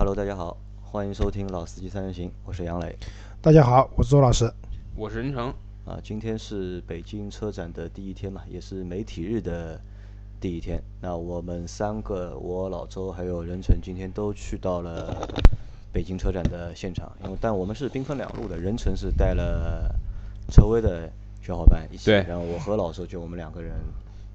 Hello，大家好，欢迎收听《老司机三人行》，我是杨磊。大家好，我是周老师。我是任成。啊，今天是北京车展的第一天嘛，也是媒体日的第一天。那我们三个，我老周还有任成，今天都去到了北京车展的现场。因为但我们是兵分两路的，任成是带了车威的小伙伴一起，对然后我和老周就我们两个人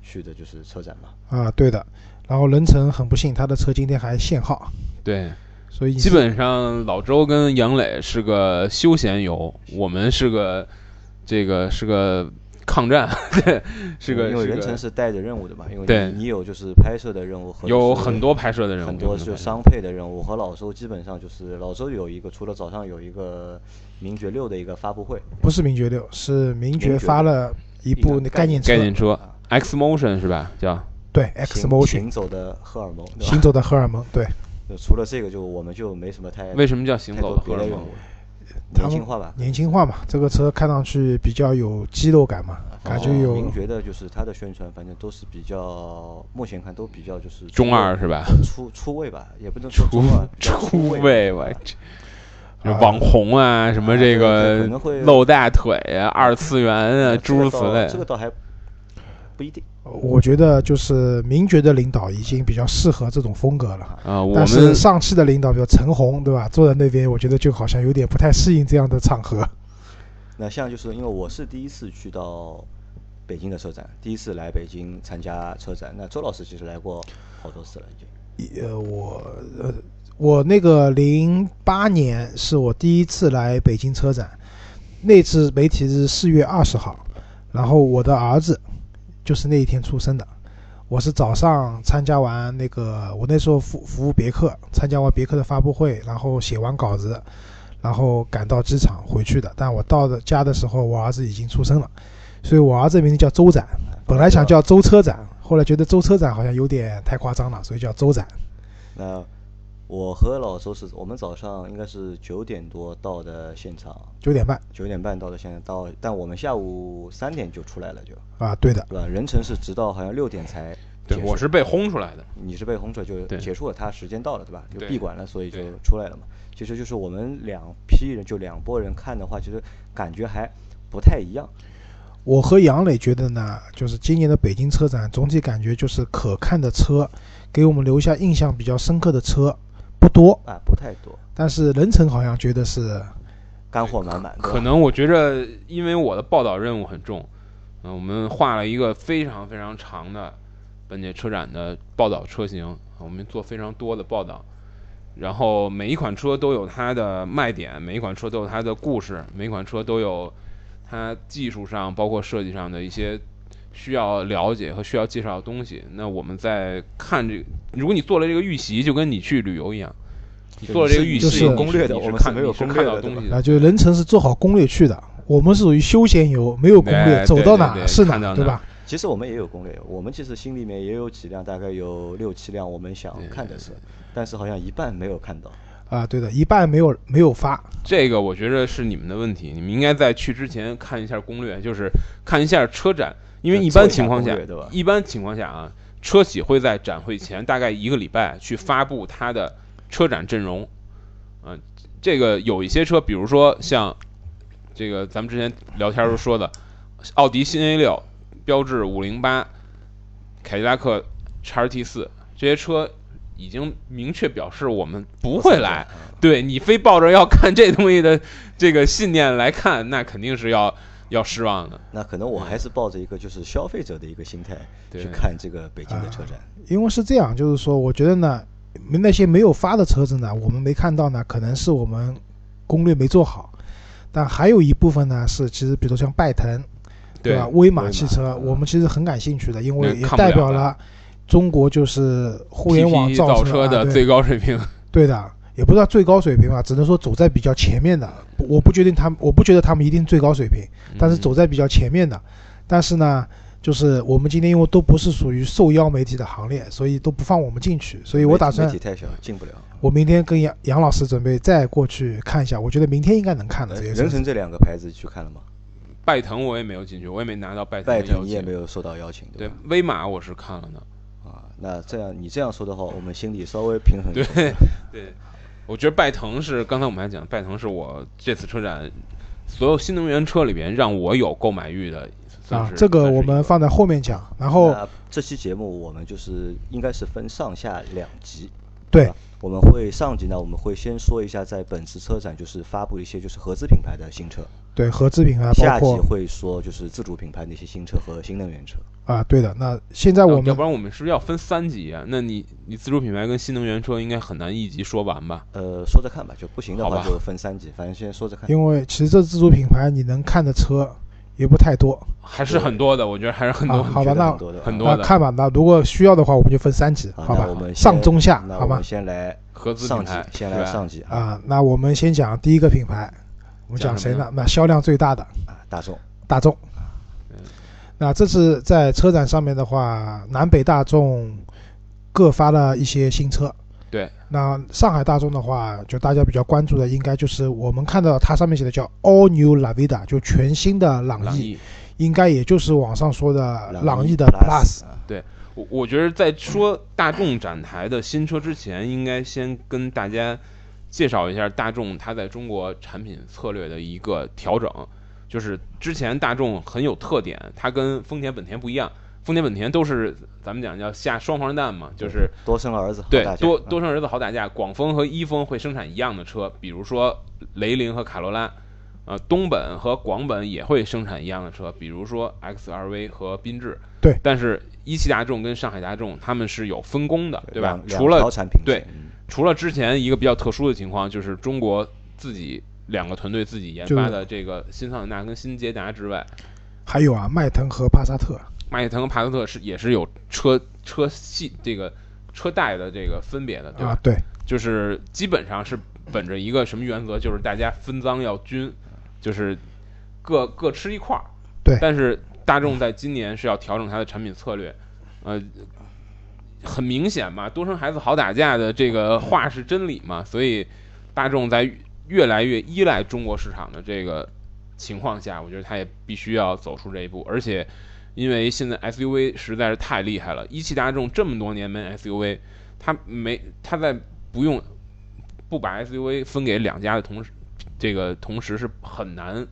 去的就是车展嘛。啊，对的。然后任成很不幸，他的车今天还限号，对，所以基本上老周跟杨磊是个休闲游，我们是个这个是个抗战，对，是个因为是个任成是带着任务的嘛，因为对你你有就是拍摄的任务和有很多拍摄的任务，很多是商配的任务，和老周基本上就是老周有一个，除了早上有一个名爵六的一个发布会，不是名爵六，是名爵发了一部那概念车，概念车啊 X Motion 是吧？叫对 X Motion 行走的荷尔蒙，行走的荷尔蒙，对，就除了这个，就我们就没什么太为什么叫行走的荷尔蒙年轻化吧。年轻化嘛，这个车看上去比较有肌肉感嘛，感觉有您觉得就是它的宣传，反正都是比较，目前看都比较就是中二是吧？出出位吧，也不能说出出 位位，我这啊网红啊，什么这个露大腿啊，二次元啊，诸如此类这。个倒还不一定。我觉得就是名爵的领导已经比较适合这种风格了。啊，我但是们上汽的领导，比如陈红，对吧？坐在那边，我觉得就好像有点不太适应这样的场合。那像就是因为我是第一次去到北京的车展，第一次来北京参加车展。那周老师其实来过好多次了，已经。呃，我呃，我那个零八年是我第一次来北京车展，那次媒体是四月二十号，然后我的儿子就是那一天出生的。我是早上参加完那个，我那时候服服务别克，参加完别克的发布会，然后写完稿子，然后赶到机场回去的。但我到的家的时候，我儿子已经出生了，所以我儿子名字叫周展，本来想叫周车展，后来觉得周车展好像有点太夸张了，所以叫周展。那我和老周是我们早上应该是九点多到的现场，九点半九点半到的现场，到但我们下午三点就出来了就，啊，对的，对吧？任成是直到好像六点才对结束我是被轰出来的。你是被轰出来就结束了，他时间到了，对吧？就闭馆了，所以就出来了嘛。其实就是我们两批人，就两拨人看的话，其实感觉还不太一样。我和杨磊觉得呢，就是今年的北京车展总体感觉就是可看的车，给我们留下印象比较深刻的车不多，啊，不太多，但是人成好像觉得是干货满满。可能我觉着，因为我的报道任务很重，嗯、我们画了一个非常非常长的本届车展的报道车型，我们做非常多的报道，然后每一款车都有它的卖点，每一款车都有它的故事，每一款车都有它技术上包括设计上的一些需要了解和需要介绍的东西。那我们在看这个，如果你做了这个预习，就跟你去旅游一样。你做了这个预习，就是攻略的我们是没有攻略的看到东西的啊，就是人城是做好攻略去的，我们是属于休闲游，没有攻略，哎走到对对对哪是看到哪哪，对吧？其实我们也有攻略，我们其实心里面也有几辆，大概有六七辆我们想看的车，但是好像一半没有看到。啊，对的，一半没有没有发，这个我觉得是你们的问题，你们应该在去之前看一下攻略，就是看一下车展，因为一般情况下一般情况下啊，车企会在展会前大概一个礼拜去发布它的车展阵容，嗯、这个有一些车，比如说像这个咱们之前聊天时候说的，奥迪新 A 六、标致五零八、凯迪拉克 XT 四这些车。已经明确表示我们不会来，嗯对你非抱着要看这东西的这个信念来看，那肯定是要要失望的。那可能我还是抱着一个就是消费者的一个心态对。去看这个北京的车展。因为是这样，就是说，我觉得呢，那些没有发的车子呢，我们没看到呢，可能是我们攻略没做好，但还有一部分呢是其实，比如像拜腾，对吧？威马汽车，嗯。我们其实很感兴趣的，因为也代表了中国就是互联网造车的最高水平，对的，也不知道最高水平吧，只能说走在比较前面的。我不决定他们，我不觉得他们一定最高水平，但是嗯走在比较前面的。但是呢，就是我们今天因为都不是属于受邀媒体的行列，所以都不放我们进去。所以我打算媒体，太小进不了。我明天跟杨杨老师准备再过去看一下。我觉得明天应该能看的。人成这两个牌子去看了吗？拜腾我也没有进去，我也没拿到拜腾拜。腾你也没有收到邀请，对吧？威马我是看了的，啊，那这样你这样说的话，我们心里稍微平衡一对点。对，我觉得拜腾是刚才我们还讲，拜腾是我这次车展所有新能源车里边让我有购买欲的。算是，啊这个我们放在后面讲。然后这期节目我们就是应该是分上下两集。对，我们会上集呢，我们会先说一下在本次车展就是发布一些就是合资品牌的新车，对合资品牌下集会说就是自主品牌那些新车和新能源车。啊，对的。那现在我们要要不然我们是不是要分三级啊？那你你自主品牌跟新能源车应该很难一级说完吧？呃，说着看吧，就不行的好吧话就分三级，反正先说着看。因为其实这自主品牌你能看的车也不太多还是很多的，我觉得还是很多的。啊好吧那很多的啊很多的那看吧，那如果需要的话，我们就分三级，好，好吧那我们？先上中下，好吗那我们？先来合资品牌，先来上级啊啊，那我们先讲第一个品牌，我们讲谁呢？那销量最大的啊，大众大众嗯。那这次在车展上面的话，南北大众各发了一些新车。对。那上海大众的话，就大家比较关注的，应该就是我们看到它上面写的叫 All New Lavida，就全新的朗逸，朗逸。应该也就是网上说的朗逸的 Plus，对我我觉得在说大众展台的新车之前，应该先跟大家介绍一下大众它在中国产品策略的一个调整。就是之前大众很有特点，它跟丰田、本田不一样。丰田、本田都是咱们讲叫下双黄蛋嘛，就是多生儿子对多多生儿子好打架。广丰和一丰会生产一样的车，比如说雷凌和卡罗拉。呃，东本和广本也会生产一样的车，比如说 XRV 和缤智。对但是一汽大众跟上海大众他们是有分工的，对吧除了产品对除了之前一个比较特殊的情况，就是中国自己两个团队自己研发的这个新桑塔纳跟新捷达之外，还有啊，迈腾和帕萨特。迈腾和帕萨特是也是有车车系这个车代的这个分别的，对吧？啊，对，就是基本上是本着一个什么原则，就是大家分赃要均，就是各各吃一块儿。对但是大众在今年是要调整它的产品策略，呃，很明显嘛，多生孩子好打架的这个话是真理嘛，所以大众在越来越依赖中国市场的这个情况下，我觉得它也必须要走出这一步，而且。因为现在 SUV 实在是太厉害了，一汽大众这么多年没 SUV，它没它在不用不把 SUV 分给两家的同时，这个同时是很难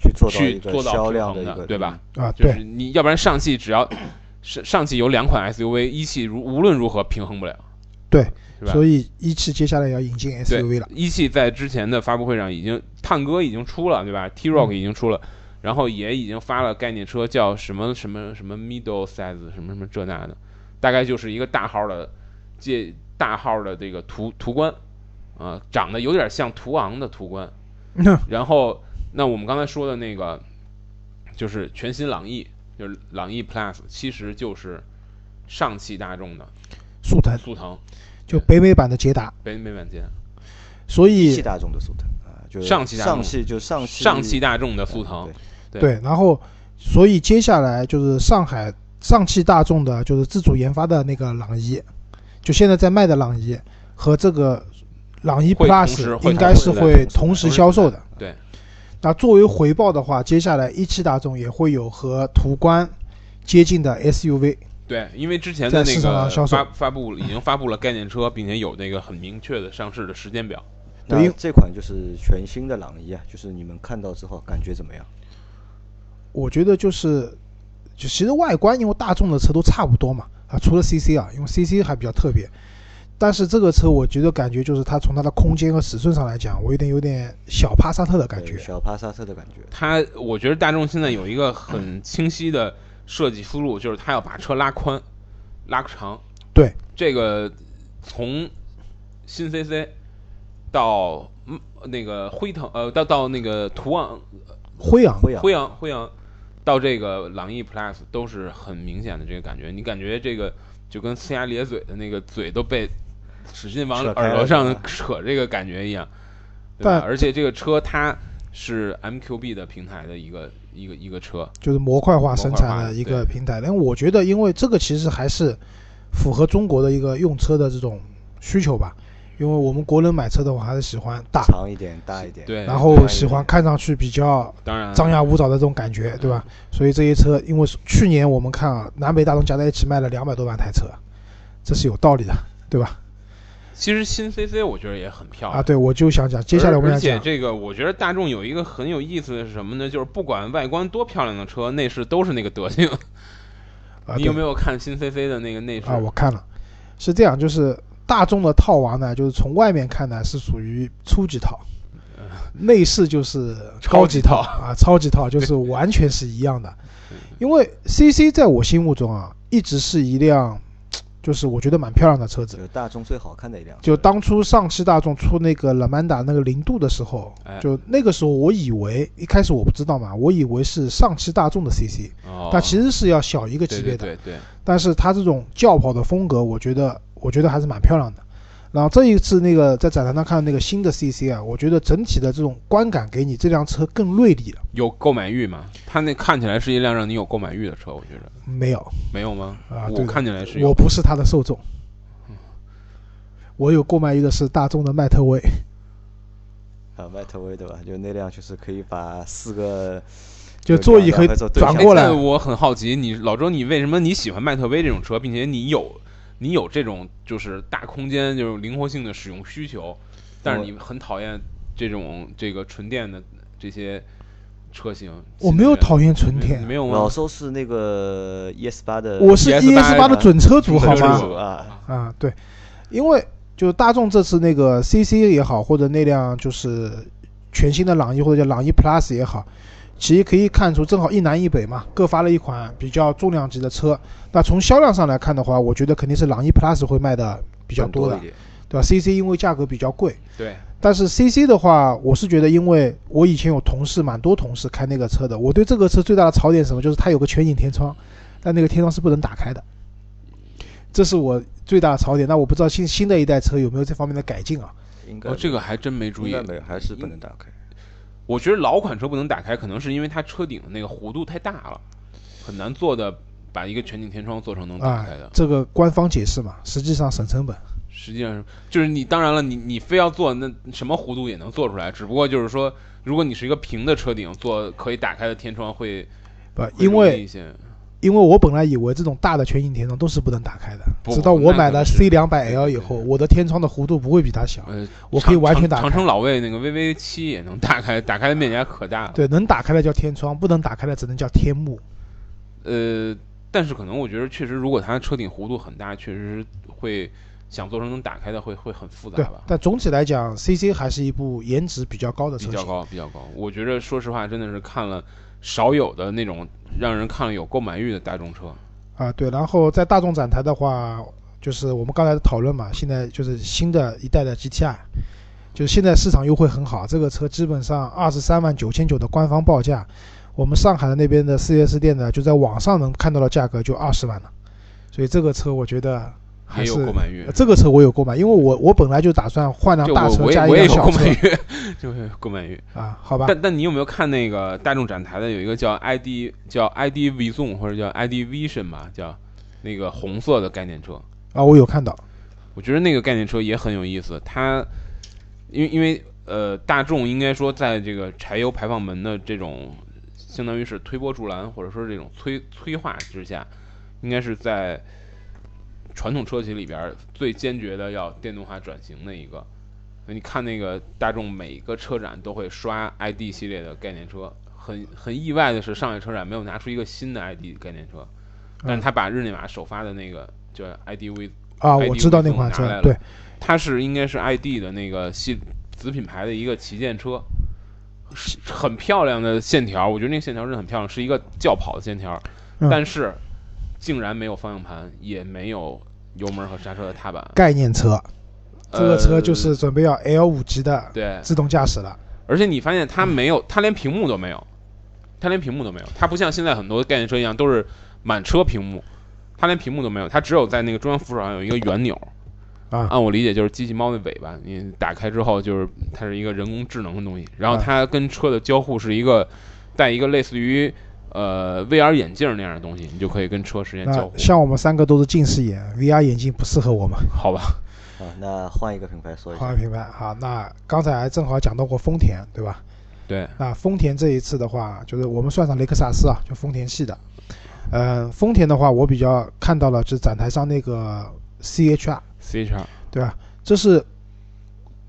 去做到去做到平销量的对吧？啊，就是，你要不然上汽只要上上汽有两款 SUV，一汽如无论如何平衡不了，对，是吧？所以一汽接下来要引进 SUV 了。一汽在之前的发布会上已经探歌已经出了，对吧？T-Roc 已经出了，然后也已经发了概念车，叫什么什么什么 middle size 什么什么这那的，大概就是一个大号的借大号的这个途途观，啊、长得有点像途昂的途观。然后，那我们刚才说的那个就是全新朗逸，就是朗逸 Plus，其实就是上汽大众的速腾。速腾。就北美版的捷达，北美版捷达，所一汽大众的速腾啊，就是上汽大众。上汽就上汽。上汽大众的速腾。对，对。对，然后所以接下来就是上海上汽大众的就是自主研发的那个朗逸，就现在在卖的朗逸和这个朗逸 Plus 应该是会同同时销售的。对，那作为回报的话，接下来一汽大众也会有和途观接近的 SUV。对，因为之前的在那个发发布已经发布了概念车，并且有那个很明确的上市的时间表。对这款就是全新的朗逸啊，就是你们看到之后感觉怎么样？我觉得就是，就其实外观，因为大众的车都差不多嘛，啊，除了 CC 啊，因为 CC 还比较特别。但是这个车，我觉得感觉就是它从它的空间和尺寸上来讲，我有点有点小帕萨特的感觉。小帕萨特的感觉。它，我觉得大众现在有一个很清晰的设计思路，就是他要把车拉宽、拉长。对，这个从新 CC 到嗯那个辉腾，呃，到到那个途昂、辉昂，辉昂辉昂、辉昂，到这个朗逸 Plus 都是很明显的这个感觉。你感觉这个就跟呲牙咧嘴的那个嘴都被使劲往耳朵上扯，这个感觉一样，对吧？而且这个车它是 MQB 的平台的一个一个一个车，就是模块化生产的一个平台。但我觉得，因为这个其实还是符合中国的一个用车的这种需求吧。因为我们国人买车的话，还是喜欢大，长一点，大一点。对，然后喜欢看上去比较当然张牙舞爪的这种感觉，对吧？所以这些车，因为去年我们看啊，南北大众加在一起卖了两百多万台车，这是有道理的，对吧？其实新 CC 我觉得也很漂亮啊，对，我就想讲，接下来我们讲，且这个，我觉得大众有一个很有意思的是什么呢？就是不管外观多漂亮的车，内饰都是那个德行。啊你有没有有看新 CC 的那个内饰？啊？我看了，是这样，就是大众的套娃呢，就是从外面看呢是属于初级套，内饰就是高级套啊，超级套 就是完全是一样的。因为 CC 在我心目中啊，一直是一辆，就是我觉得蛮漂亮的车子就。是大众最好看的一辆。就当初上汽大众出那个拉曼达那个零度的时候哎，就那个时候我以为一开始我不知道嘛，我以为是上汽大众的 CC，哦，它其实是要小一个级别的。对对对，但是它这种轿跑的风格，我觉得我觉得还是蛮漂亮的。然后这一次那个在展台上看到那个新的 CC 啊，我觉得整体的这种观感给你这辆车更锐利了。有购买欲吗？它那看起来是一辆让你有购买欲的车，我觉得没有，没有吗？啊我看起来是有。我不是它的受众。我有购买欲的是大众的迈特威，啊，迈特威对吧？就那辆就是可以把四个就座椅可以转过来我很好奇，你老周，你为什么你喜欢迈特威这种车，并且你有你有这种就是大空间就是灵活性的使用需求，但是你很讨厌这种这个纯电的这些车型？我没有讨厌纯电没，有吗？老周是那个 ES 八的，我是 ES8 ES 八的准车主，好吗？啊，啊，对，因为就大众这次那个 CC 也好，或者那辆就是全新的朗逸或者叫朗逸 Plus 也好，其实可以看出正好一南一北嘛，各发了一款比较重量级的车。那从销量上来看的话，我觉得肯定是朗逸 Plus 会卖的比较多的一，点。对吧？CC 因为价格比较贵，对，但是 CC 的话，我是觉得，因为我以前有同事，蛮多同事开那个车的，我对这个车最大的槽点是什么？就是它有个全景天窗，但那个天窗是不能打开的，这是我最大的槽点。那我不知道新新的一代车有没有这方面的改进啊？应该哦，这个还真没注意应该。没有，还是不能打开。我觉得老款车不能打开，可能是因为它车顶的那个弧度太大了，很难做的把一个全景天窗做成能打啊开的。，这个官方解释嘛，实际上省成本。实际上就是你，当然了，你你非要做那什么弧度也能做出来，只不过就是说，如果你是一个平的车顶，做可以打开的天窗会，不，因为。因为我本来以为这种大的全景天窗都是不能打开的，直到我买了 C 两百 L 以后，我的天窗的弧度不会比它小，呃，我可以完全打开长长城。老魏那个 VV 七也能打开，打开的面积还可大了。对，能打开的叫天窗，不能打开的只能叫天幕。呃，但是可能我觉得确实，如果它车顶弧度很大，确实会想做成能打开的会会很复杂吧，。但总体来讲，CC 还是一部颜值比较高的车型。比较高，比较高。我觉得说实话，真的是看了少有的那种让人看了有购买欲的大众车。啊，对。然后在大众展台的话，就是我们刚才讨论嘛，现在就是新的一代的 GTI，就是现在市场优惠很好，这个车基本上二十三万九千九的官方报价，我们上海的那边的 4S 店呢，就在网上能看到的价格就二十万了，所以这个车我觉得还有购买欲呃。这个车我有购买，因为我我本来就打算换辆就大车我我也加一辆小我也有购买车欲，就是购买欲。啊，好吧？但但你有没有看那个大众展台的有一个叫 ID 叫 ID Vision 或者叫 ID Vision 吧，叫那个红色的概念车。啊，我有看到，我觉得那个概念车也很有意思，它因为因为呃，大众应该说在这个柴油排放门的这种相当于是推波助澜，或者说这种催催化之下，应该是在传统车企里边最坚决的要电动化转型的一个。你看那个大众每个车展都会刷 ID 系列的概念车，很很意外的是上海车展没有拿出一个新的 ID 概念车，但是他把日内瓦首发的那个叫 ID V 啊我知道那款车对，它是应该是 ID 的那个系子品牌的一个旗舰车，是很漂亮的线条，我觉得那个线条是很漂亮，是一个轿跑的线条，嗯。但是竟然没有方向盘，也没有油门和刹车的踏板。概念车，这个车就呃是准备要 L 五级的对，自动驾驶了。而且你发现它没有，它连屏幕都没有，它连屏幕都没有，它不像现在很多概念车一样都是满车屏幕，它连屏幕都没有，它只有在那个中央扶手上有一个圆钮。啊按我理解就是机器猫的尾巴，你打开之后就是它是一个人工智能的东西，然后啊它跟车的交互是一个带一个类似于呃 VR 眼镜那样的东西，你就可以跟车实现交互，像我们三个都是近视眼，VR 眼镜不适合我们。好吧？啊，那换一个品牌说一下换个。品牌好，那刚才正好讲到过丰田，对吧？对，那丰田这一次的话，就是我们算上雷克萨斯啊，就丰田系的。呃，丰田的话，我比较看到了，就是展台上那个 CHR。CHR 对吧？这是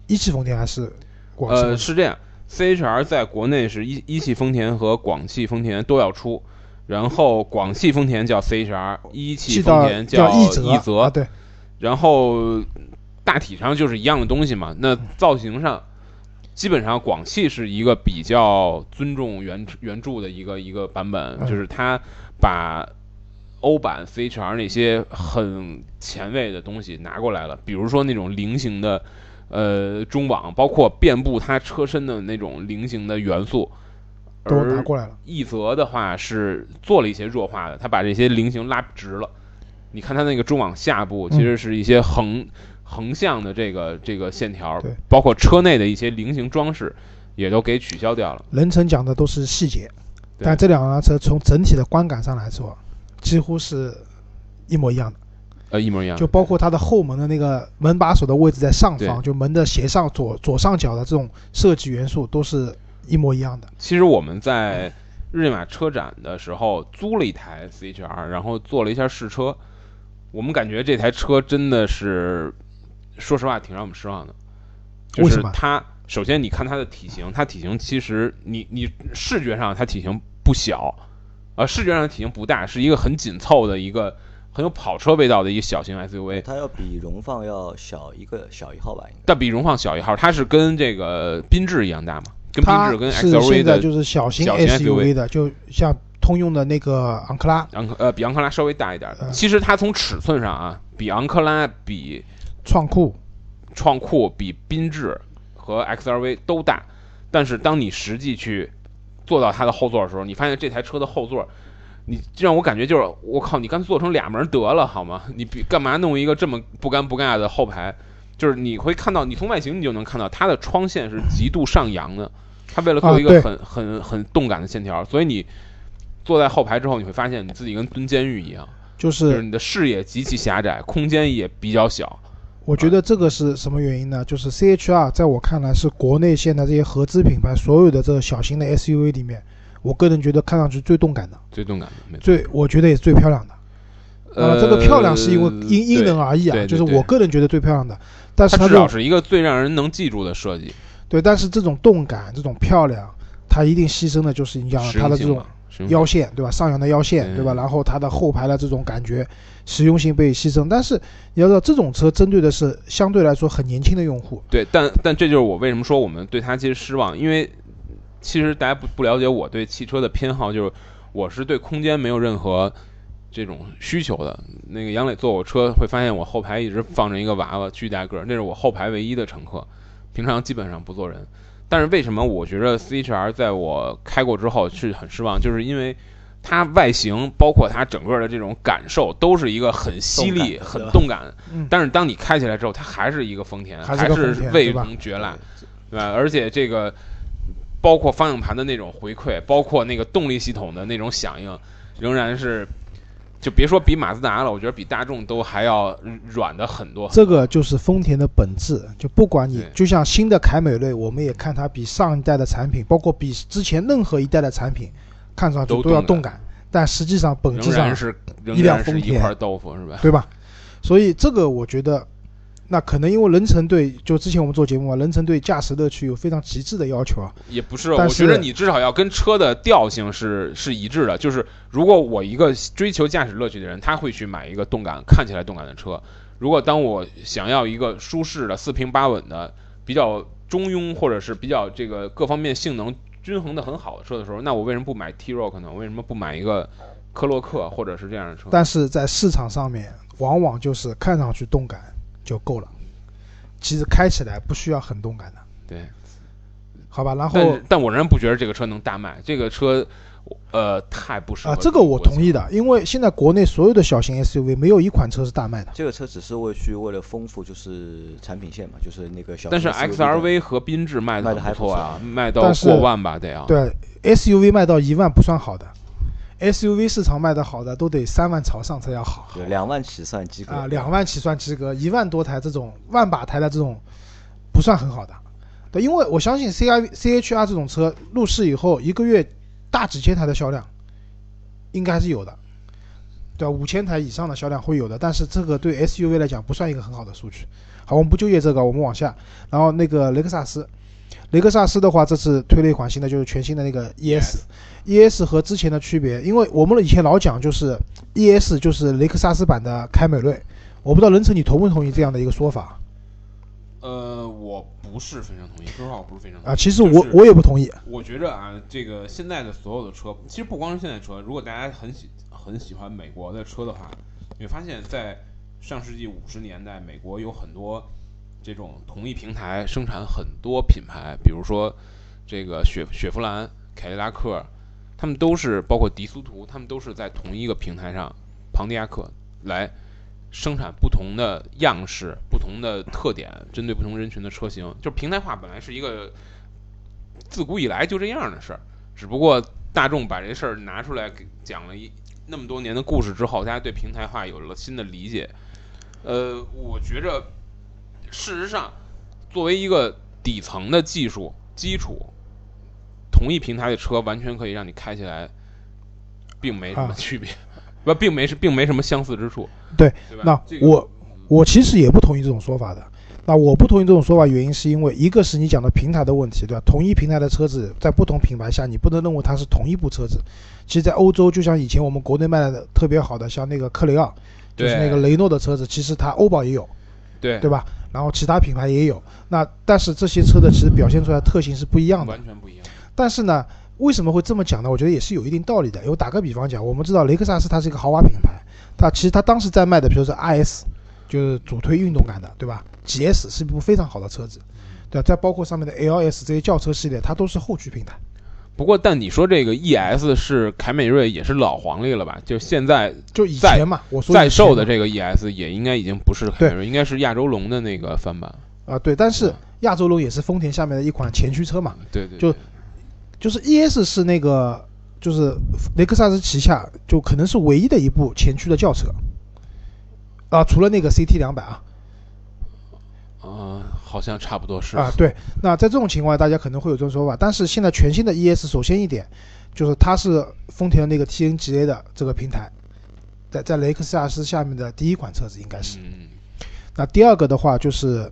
一汽丰田还是广汽呃，是这样，CHR 在国内是一一汽丰田和广汽丰田都要出，然后广汽丰田叫 CHR，一汽丰田叫奕奕泽啊，对，然后大体上就是一样的东西嘛。那造型上，基本上广汽是一个比较尊重原原著的一个一个版本，嗯就是它把欧版 CHR 那些很前卫的东西拿过来了，比如说那种菱形的呃中网，包括遍布它车身的那种菱形的元素。都过来了。奕泽的话是做了一些弱化的，它把这些菱形拉直了。你看它那个中网下部其实是一些横、横向的这个这个线条对，包括车内的一些菱形装饰也都给取消掉了。人成讲的都是细节，对但这两辆车从整体的观感上来说，几乎是一模一样的。呃，一模一样。就包括它的后门的那个门把手的位置在上方，就门的斜上左左上角的这种设计元素都是一模一样的。其实我们在日内瓦车展的时候租了一台 CHR，然后做了一下试车。我们感觉这台车真的是，说实话挺让我们失望的。就为什么是它，首先你看它的体型，它体型其实你你视觉上它体型不小，呃，视觉上体型不大，是一个很紧凑的一个很有跑车味道的一个小型 SUV。它要比荣放要小一个小一号吧，应该。但比荣放小一号，它是跟这个缤智一样大嘛？跟缤智跟是 XLV 的现在就是小型小型 SUV 的，就像通用的那个昂克拉、昂克呃比昂克拉稍微大一点的。嗯其实它从尺寸上啊，比昂克拉、比创酷，创酷、比缤智和 XRV 都大。但是当你实际去坐到它的后座的时候，你发现这台车的后座，你让我感觉就是我靠，你干脆做成俩门得了好吗？你比干嘛弄一个这么不干不尬的后排？就是你会看到，你从外形你就能看到它的窗线是极度上扬的，它为了做一个啊很、很很动感的线条，所以你坐在后排之后，你会发现你自己跟蹲监狱一样。就就是是你的视野极其狭窄，空间也比较小。我觉得这个是什么原因呢？就是 CHR 在我看来是国内现在这些合资品牌所有的这个小型的 SUV 里面，我个人觉得看上去最动感的，最动感的，最我觉得也是最漂亮的。呃，这个漂亮是因为因因人而异啊，就是我个人觉得最漂亮的。但是它至少是一个最让人能记住的设计，对，但是这种动感、这种漂亮，它一定牺牲的就是你讲它的这种腰线，对吧？上扬的腰线，对对吧？然后它的后排的这种感觉，实用性被牺牲。但是你要知道，这种车针对的是相对来说很年轻的用户。对，但但这就是我为什么说我们对它其实失望，因为其实大家不不了解我对汽车的偏好，就是我是对空间没有任何这种需求的。那个杨磊坐我车会发现我后排一直放着一个娃娃，巨大个儿，那是我后排唯一的乘客，平常基本上不坐人。但是为什么我觉得 CHR 在我开过之后是很失望，就是因为它外形包括它整个的这种感受都是一个很犀利、动很动感。嗯，但是当你开起来之后，它还是一个丰田，还还是味同绝辣，对吧？而且这个包括方向盘的那种回馈，包括那个动力系统的那种响应，仍然是就别说比马自达了，我觉得比大众都还要软的很多。这个就是丰田的本质。就不管你，就像新的凯美瑞，我们也看它比上一代的产品，包括比之前任何一代的产品，看上去都都要动动感，但实际上本质上是一辆丰田一块豆腐，是吧？对吧？所以这个我觉得，那可能因为人成对，就之前我们做节目啊，人成对驾驶乐趣有非常极致的要求啊。也不是，但我觉得你至少要跟车的调性是是一致的。就是如果我一个追求驾驶乐趣的人，他会去买一个动感看起来动感的车。如果当我想要一个舒适的四平八稳的、比较中庸或者是比较这个各方面性能均衡的很好的车的时候，那我为什么不买 T-Roc 呢？我为什么不买一个科洛克或者是这样的车？但是在市场上面，往往就是看上去动感就够了，其实开起来不需要很动感的，对，好吧？然后是但我仍然不觉得这个车能大卖。这个车，呃，太不适合啊，这个我同意的。因为现在国内所有的小型 SUV 没有一款车是大卖的。这个车只是为去为了丰富就是产品线嘛，就是那个小但是 XRV 和缤智卖的还不不错啊，卖到过万吧得要。对，SUV 卖到一万不算好的，SUV 市场卖的好的都得三万朝上才要好对两万起算及格啊，两万起算及格，一万多台这种万把台的这种不算很好的。对，因为我相信 C I C H R 这种车入市以后，一个月大几千台的销量应该是有的，对吧？五千台以上的销量会有的，但是这个对 S U V 来讲不算一个很好的数据。好，我们不纠结这个，我们往下。然后那个雷克萨斯，雷克萨斯的话，这次推了一款新的，就是全新的那个 ES。ES 和之前的区别，因为我们以前老讲就是 ES 就是雷克萨斯版的凯美瑞，我不知道任成你同不同意这样的一个说法？呃，我不是非常同意，说实话，我不是非常同啊。其实我、就是我也不同意。我觉着啊，这个现在的所有的车，其实不光是现在车，如果大家很喜很喜欢美国的车的话，你会发现在上世纪五十年代，美国有很多这种同一平台生产很多品牌，比如说这个雪雪佛兰、凯迪拉克，他们都是包括迪斯图，他们都是在同一个平台上，庞迪亚克来生产不同的样式、不同的特点，针对不同人群的车型。就平台化本来是一个自古以来就这样的事儿，只不过大众把这事儿拿出来给讲了一那么多年的故事之后，大家对平台化有了新的理解。呃，我觉着事实上，作为一个底层的技术基础，同一平台的车完全可以让你开起来，并没什么啊区别，不，并没是并没什么相似之处。对对？那这个我我其实也不同意这种说法的。那我不同意这种说法，原因是因为一个是你讲的平台的问题，对吧？同一平台的车子在不同品牌下，你不能认为它是同一部车子。其实，在欧洲，就像以前我们国内卖的特别好的，像那个克雷奥，就是那个雷诺的车子，其实它欧宝也有，对对吧？然后其他品牌也有。那但是这些车的其实表现出来特性是不一样的。完全不一样。但是呢，为什么会这么讲呢？我觉得也是有一定道理的。因为打个比方讲，我们知道雷克萨斯它是一个豪华品牌，它其实它当时在卖的，比如说 RS，就是主推运动感的，对吧？GS 是一部非常好的车子，对吧？再包括上面的 LS 这些轿车系列，它都是后驱平台。不过，但你说这个 ES 是凯美瑞也是老黄历了吧？就现在就以前嘛，我说在售的这个 ES 也应该已经不是凯美瑞，应该是亚洲龙的那个翻版。啊，对，但是嗯亚洲龙也是丰田下面的一款前驱车嘛，对对，就就是 ES 是那个就是雷克萨斯旗下就可能是唯一的一部前驱的轿车。啊，除了那个 CT 两百啊，啊，好像差不多是啊，对，那在这种情况下，大家可能会有这种说法，但是现在全新的 ES，首先一点就是它是丰田的那个 TNGA 的这个平台，在在雷克萨斯下面的第一款车子应该是。嗯，那第二个的话就是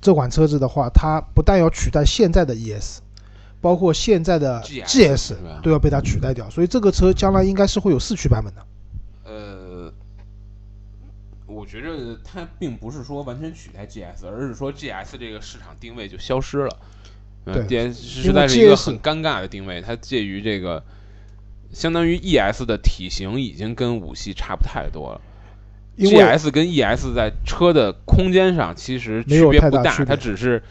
这款车子的话，它不但要取代现在的 ES，包括现在的 GS 都要被它取代掉，所以这个车将来应该是会有四驱版本的。呃，我觉着它并不是说完全取代 GS，而是说 GS 这个市场定位就消失了。嗯对，GS 实在是一个很尴尬的定位，它介于这个相当于 ES 的体型已经跟五系差不太多了。GS 跟 ES 在车的空间上其实区别不大，大它只是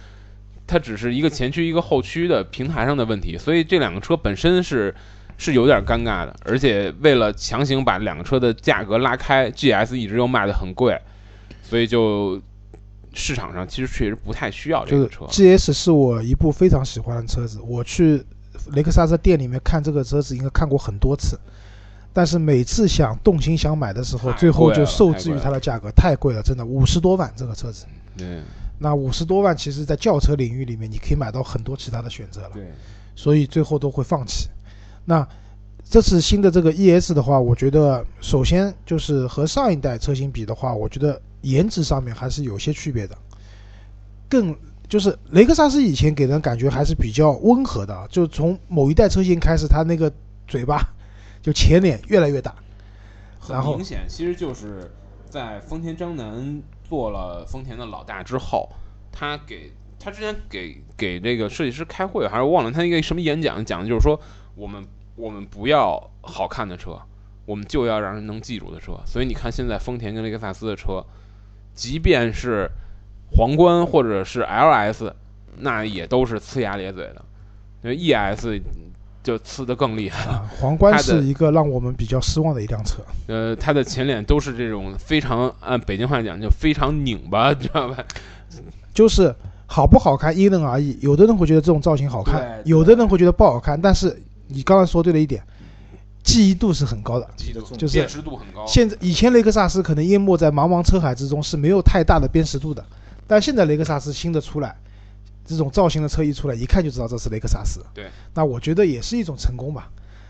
它只是一个前驱一个后驱的平台上的问题，所以这两个车本身是是有点尴尬的，而且为了强行把两个车的价格拉开，GS 一直又卖的很贵，所以就市场上其实确实不太需要这个车。GS 是我一部非常喜欢的车子，我去雷克萨斯店里面看这个车子应该看过很多次，但是每次想动心想买的时候，最后就受制于它的价格，太贵了，真的五十多万这个车子。对那五十多万，其实在轿车领域里面，你可以买到很多其他的选择了，对，所以最后都会放弃。那这次新的这个 ES 的话，我觉得首先就是和上一代车型比的话，我觉得颜值上面还是有些区别的。更就是雷克萨斯以前给人感觉还是比较温和的啊，就从某一代车型开始，它那个嘴巴就前脸越来越大。然后很明显，其实就是在丰田章男做了丰田的老大之后，他给他之前给给这个设计师开会，还是忘了他一个什么演讲，讲的就是说我们我们不要好看的车，我们就要让人能记住的车。所以你看现在丰田跟雷克萨斯的车，即便是皇冠或者是 LS，那也都是呲牙咧嘴的，因为 ES 就呲的更厉害了。啊，皇冠是一个让我们比较失望的一辆车。呃，它的前脸都是这种非常按北京话讲就非常拧巴，知道吧？就是好不好看因人而异，有的人会觉得这种造型好看，有的人会觉得不好看。但是你刚才说对了一点，记忆度是很高的。记住就是辨识度很高。现在以前雷克萨斯可能淹没在茫茫车海之中是没有太大的辨识度的，但现在雷克萨斯新的出来，这种造型的车一出来，一看就知道这是雷克萨斯。对，那我觉得也是一种成功吧。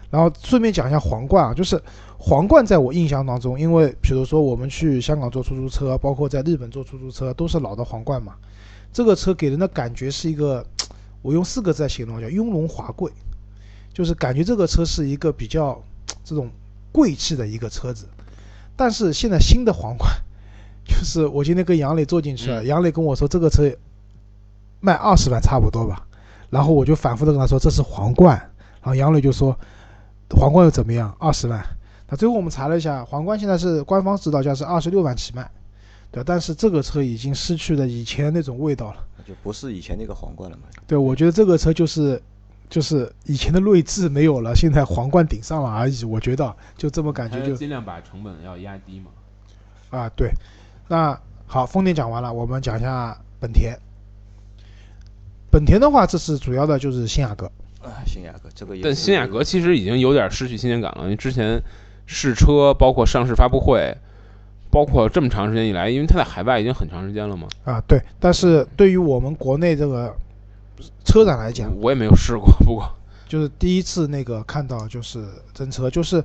然后顺便讲一下皇冠啊，就是皇冠在我印象当中，因为比如说我们去香港坐出租车，包括在日本坐出租车，都是老的皇冠嘛。这个车给人的感觉是一个，我用四个字来形容叫雍容华贵，就是感觉这个车是一个比较这种贵气的一个车子。但是现在新的皇冠，就是我今天跟杨磊坐进去了，嗯杨磊跟我说这个车卖二十万差不多吧，然后我就反复的跟他说这是皇冠，然后杨磊就说皇冠又怎么样，二十万。那最后我们查了一下，皇冠现在是官方指导价是二十六万起卖，对，但是这个车已经失去了以前那种味道了。就不是以前那个皇冠了嘛。对，我觉得这个车就是就是以前的锐志没有了，现在皇冠顶上了而已。我觉得就这么感觉就尽量把成本要压低嘛。啊对。那好，丰田讲完了，我们讲一下本田。本田的话，这次主要的就是新雅阁。啊，新雅阁这个也但新雅阁其实已经有点失去新鲜感了，因为之前试车，包括上市发布会，包括这么长时间以来，因为它在海外已经很长时间了嘛，啊，对，但是对于我们国内这个车展来讲，我也没有试过，不过就是第一次那个看到就是真车，就是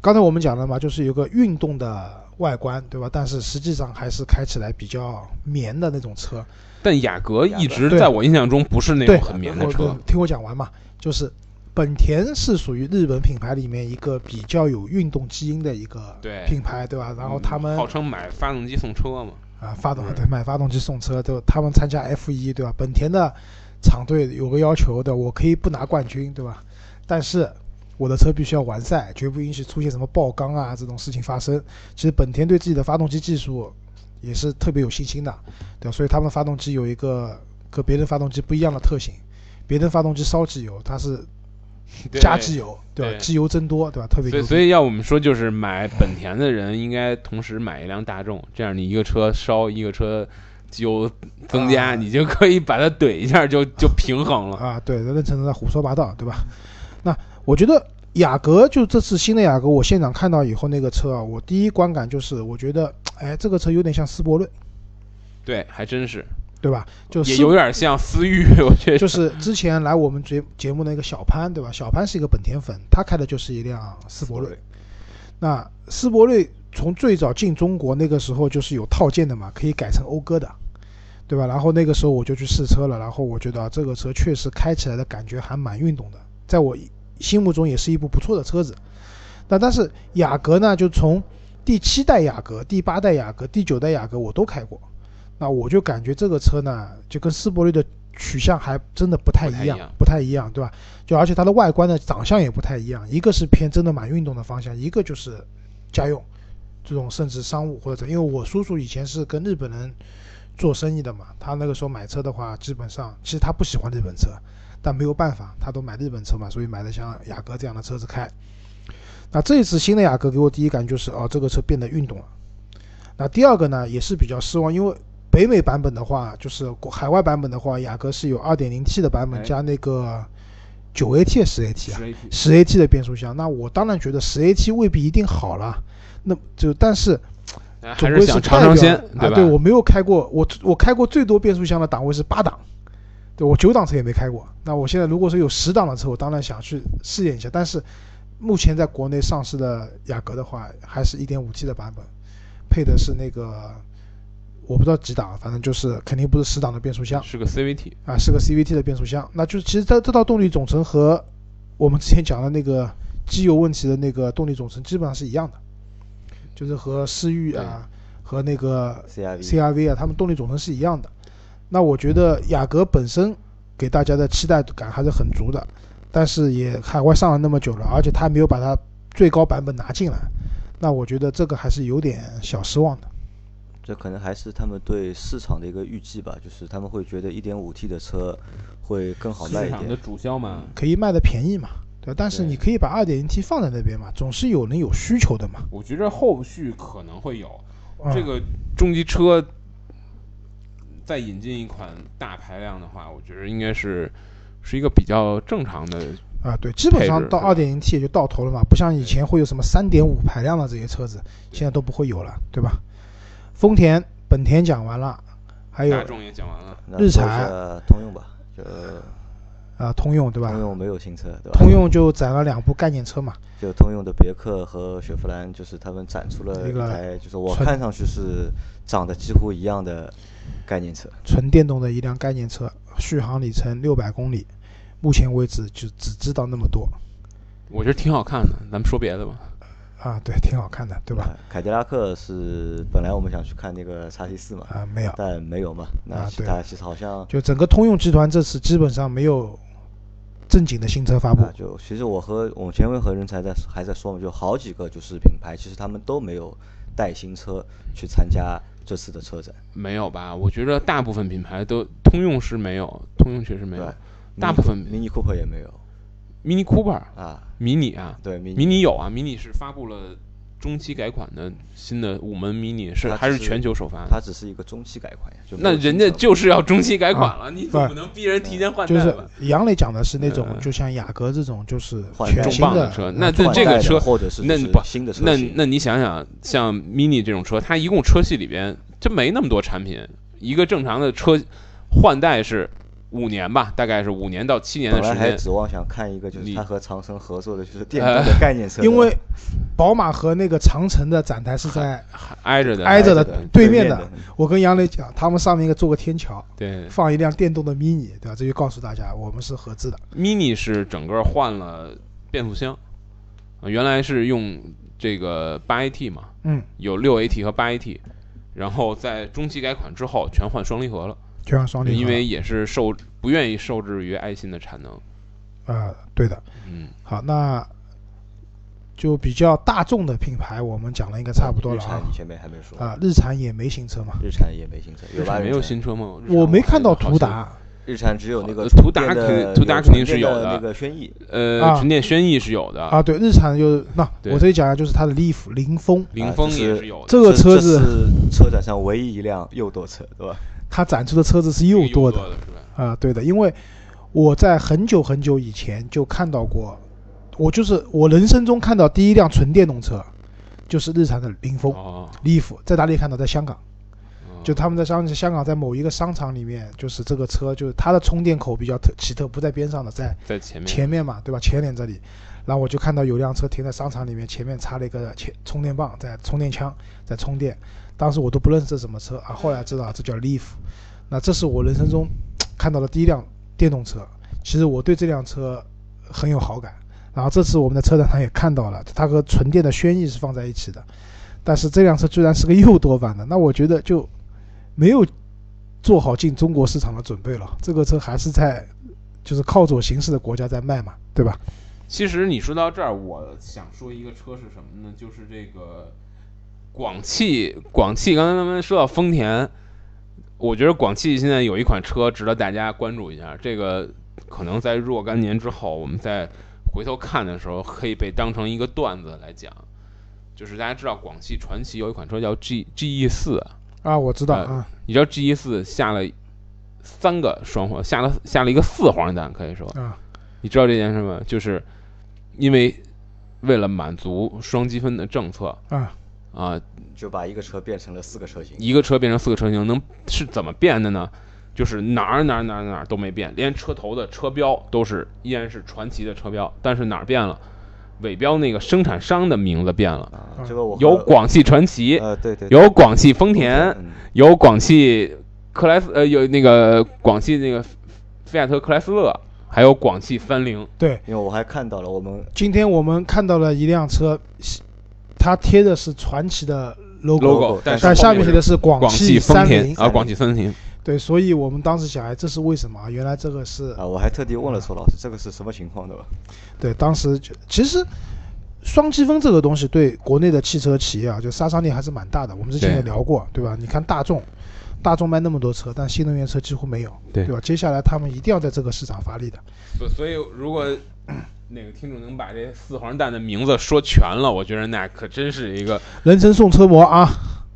刚才我们讲的嘛，就是有个运动的外观，对吧？但是实际上还是开起来比较绵的那种车。但雅阁一直在我印象中不是那种很绵的车，听我讲完嘛，就是本田是属于日本品牌里面一个比较有运动基因的一个对品牌，对吧？然后他们号称买发动机送车嘛，啊，发动对对买发动机送车，对吧，他们参加 F 一，对吧？本田的厂队有个要求的，我可以不拿冠军，对吧？但是我的车必须要完赛，绝不允许出现什么爆缸啊这种事情发生。其实本田对自己的发动机技术也是特别有信心的，对吧？所以他们发动机有一个和别的发动机不一样的特性，别的发动机烧机油，它是加机油，对吧？对机油增多，对吧？特别所以要我们说，就是买本田的人应该同时买一辆大众，这样你一个车烧，一个车机油增加，啊你就可以把它怼一下就，就平衡了。啊，对，任成在胡说八道，对吧？那我觉得雅阁就这次新的雅阁，我现场看到以后那个车啊，我第一观感就是，我觉得，哎，这个车有点像斯铂瑞，对，还真是，对吧？就也有点像思域，我觉得就是之前来我们节节目那个小潘，对吧？小潘是一个本田粉，他开的就是一辆斯铂瑞。那斯铂瑞从最早进中国那个时候就是有套件的嘛，可以改成讴歌的，对吧？然后那个时候我就去试车了，然后我觉得啊这个车确实开起来的感觉还蛮运动的，在我心目中也是一部不错的车子。那但是雅阁呢，就从第七代雅阁、第八代雅阁、第九代雅阁我都开过，那我就感觉这个车呢，就跟斯铂瑞的取向还真的不太一样，不太一样，对吧？就而且它的外观的长相也不太一样，一个是偏真的蛮运动的方向，一个就是家用这种甚至商务或者因为我叔叔以前是跟日本人做生意的嘛，他那个时候买车的话，基本上其实他不喜欢日本车，但没有办法，他都买日本车嘛，所以买的像雅阁这样的车子开。那这一次新的雅阁给我第一感觉就是，哦，这个车变得运动了。那第二个呢，也是比较失望，因为北美版本的话，就是国海外版本的话，雅阁是有 2.0T 的版本哎加那个 9AT 十 AT 啊，10AT 十 AT 的变速箱。那我当然觉得十 AT 未必一定好了，那就但是还总归是尝尝鲜，对。吧？对我没有开过，我我开过最多变速箱的档位是八档，对我九档车也没开过。那我现在如果说有十档的车，我当然想去试验一下。但是目前在国内上市的雅阁的话，还是一点五 T 的版本，配的是那个我不知道几档，反正就是肯定不是十档的变速箱是个 CVT，啊，是个 CVT 的变速箱。那就是其实这这套动力总成和我们之前讲的那个机油问题的那个动力总成基本上是一样的，就是和思域啊和那个 CRV CRV 啊，它们动力总成是一样的。那我觉得雅阁本身给大家的期待感还是很足的，但是也海外上了那么久了，而且它没有把它最高版本拿进来，那我觉得这个还是有点小失望的。这可能还是他们对市场的一个预计吧，就是他们会觉得 1.5T 的车会更好卖一市场的点。主销嘛，可以卖的便宜嘛，对？但是你可以把二点零 T 放在那边嘛，总是有人有需求的嘛。我觉着后续可能会有嗯这个中级车再引进一款大排量的话，我觉得应该是是一个比较正常的。啊，对，基本上到配置是吧 2.0T 也就到头了嘛，不像以前会有什么三点五排量的这些车子，现在都不会有了，对吧？丰田、本田讲完了，还有大众也讲完了，日产通用吧，就啊，通用对吧？通用没有新车，对吧？通用就展了两部概念车嘛，就通用的别克和雪佛兰，就是他们展出了一台，就是我看上去是长得几乎一样的概念车。纯电动的一辆概念车，续航里程六百公里，目前为止就只知道那么多我觉得挺好看的。咱们说别的吧。啊，对，挺好看的，对吧？啊凯迪拉克是本来我们想去看那个叉 T 四嘛，啊，没有，但没有嘛。那其他其实好像就整个通用集团这次基本上没有正经的新车发布啊，就其实我和我前面和人才在还在说嘛，就好几个就是品牌，其实他们都没有带新车去参加这次的车展，没有吧？我觉得大部分品牌都，通用是没有，通用确实没有对。大部分 Mini Cooper 也没有 Mini Cooper、啊，迷你啊，对 Mini 迷你有啊，迷你是发布了中期改款的新的五门迷你，是它还是还是全球首发。它只是一个中期改款呀，就那人家就是要中期改款了，你总不不能逼人提前换就是？杨磊讲的是那种嗯，就像雅阁这种，就是全新重磅的车那这这个车或者是那不新的车那型那你想想，像 mini 这种车，它一共车系里边就没那么多产品，一个正常的车换代是五年吧，大概是五年到七年的时间。还指望想看一个，就是你他和长城合作的，就是电动的概念车，因为宝马和那个长城的展台是在挨着的，挨着的对对面的。的，我跟杨磊讲，他们上面应该做个天桥，对。放一辆电动的 mini，对吧？这就告诉大家我们是合资的。，mini 是整个换了变速箱，呃原来是用这个八 AT 嘛，嗯，有六 AT 和八 AT，然后在中期改款之后全换双离合了，就像双离合，因为也是受不愿意受制于爱信的产能。啊、对的。嗯，好，那就比较大众的品牌，我们讲了应该差不多了啊日产。前面还没说，啊，日产也没新车嘛，日产也没新车，有吧？日产没有新车吗？我没看到途达，日产只有那个途达肯途达肯定是有的那个轩逸，呃，啊纯电轩逸是有的，啊，对，日产就那我这里讲的就是它的 Leaf 凌风，凌风也是有的。这个车子是车展上唯一一辆右舵车，对吧？它展出的车子是右右舵的？啊，对的，因为我在很久很久以前就看到过，我就是我人生中看到第一辆纯电动车，就是日产的凌风哦，Leaf，在哪里看到？在香港。哦就他们在香香港在某一个商场里面，就是这个车，就是它的充电口比较特奇特，不在边上的，在在前面，前面嘛，对吧？前脸这里，然后我就看到有辆车停在商场里面，前面插了一个前充电棒，在充电枪在充电。当时我都不认识这什么车啊，后来知道这叫 Leaf。那这是我人生中 看到的第一辆电动车。其实我对这辆车很有好感。然后这次我们在车展上也看到了，它和纯电的轩逸是放在一起的。但是这辆车居然是个右舵版的，那我觉得就没有做好进中国市场的准备了。这个车还是在就是靠左行驶的国家在卖嘛，对吧？其实你说到这儿，我想说一个车是什么呢？就是这个广汽，广汽刚才咱们说到丰田，我觉得广汽现在有一款车值得大家关注一下。这个可能在若干年之后，我们再回头看的时候，可以被当成一个段子来讲。就是大家知道广汽传祺有一款车叫 G G E 四，啊，我知道呃啊你知道 G E 四下了三个双黄，下了下了一个四黄蛋，可以说。啊你知道这件事吗？就是因为为了满足双积分的政策啊啊，就把一个车变成了四个车型。一个车变成四个车型，能是怎么变的呢？就是哪儿哪儿哪儿哪儿都没变，连车头的车标都是依然是传奇的车标，但是哪儿变了？尾标那个生产商的名字变了，啊，这个我有广汽传祺，呃对对，有广汽丰田，嗯有广汽克莱斯，呃，有那个广汽那个菲亚特克莱斯勒，还有广汽三菱。对，因为我还看到了我们今天我们看到了一辆车，它贴的是传奇的 logo，, logo，但但下面写的是是广广汽丰三菱。田啊，广汽丰田。对，所以我们当时想，哎，这是为什么啊？原来这个是啊，我还特地问了周老师，这个是什么情况的吧？对，当时就其实双积分这个东西对国内的汽车企业啊，就杀伤力还是蛮大的。我们之前也聊过，对吧？你看大众，大众卖那么多车，但新能源车几乎没有，对吧？接下来他们一定要在这个市场发力的。所所以，如果那个听众能把这四黄蛋的名字说全了，我觉得那可真是一个人称送车模啊，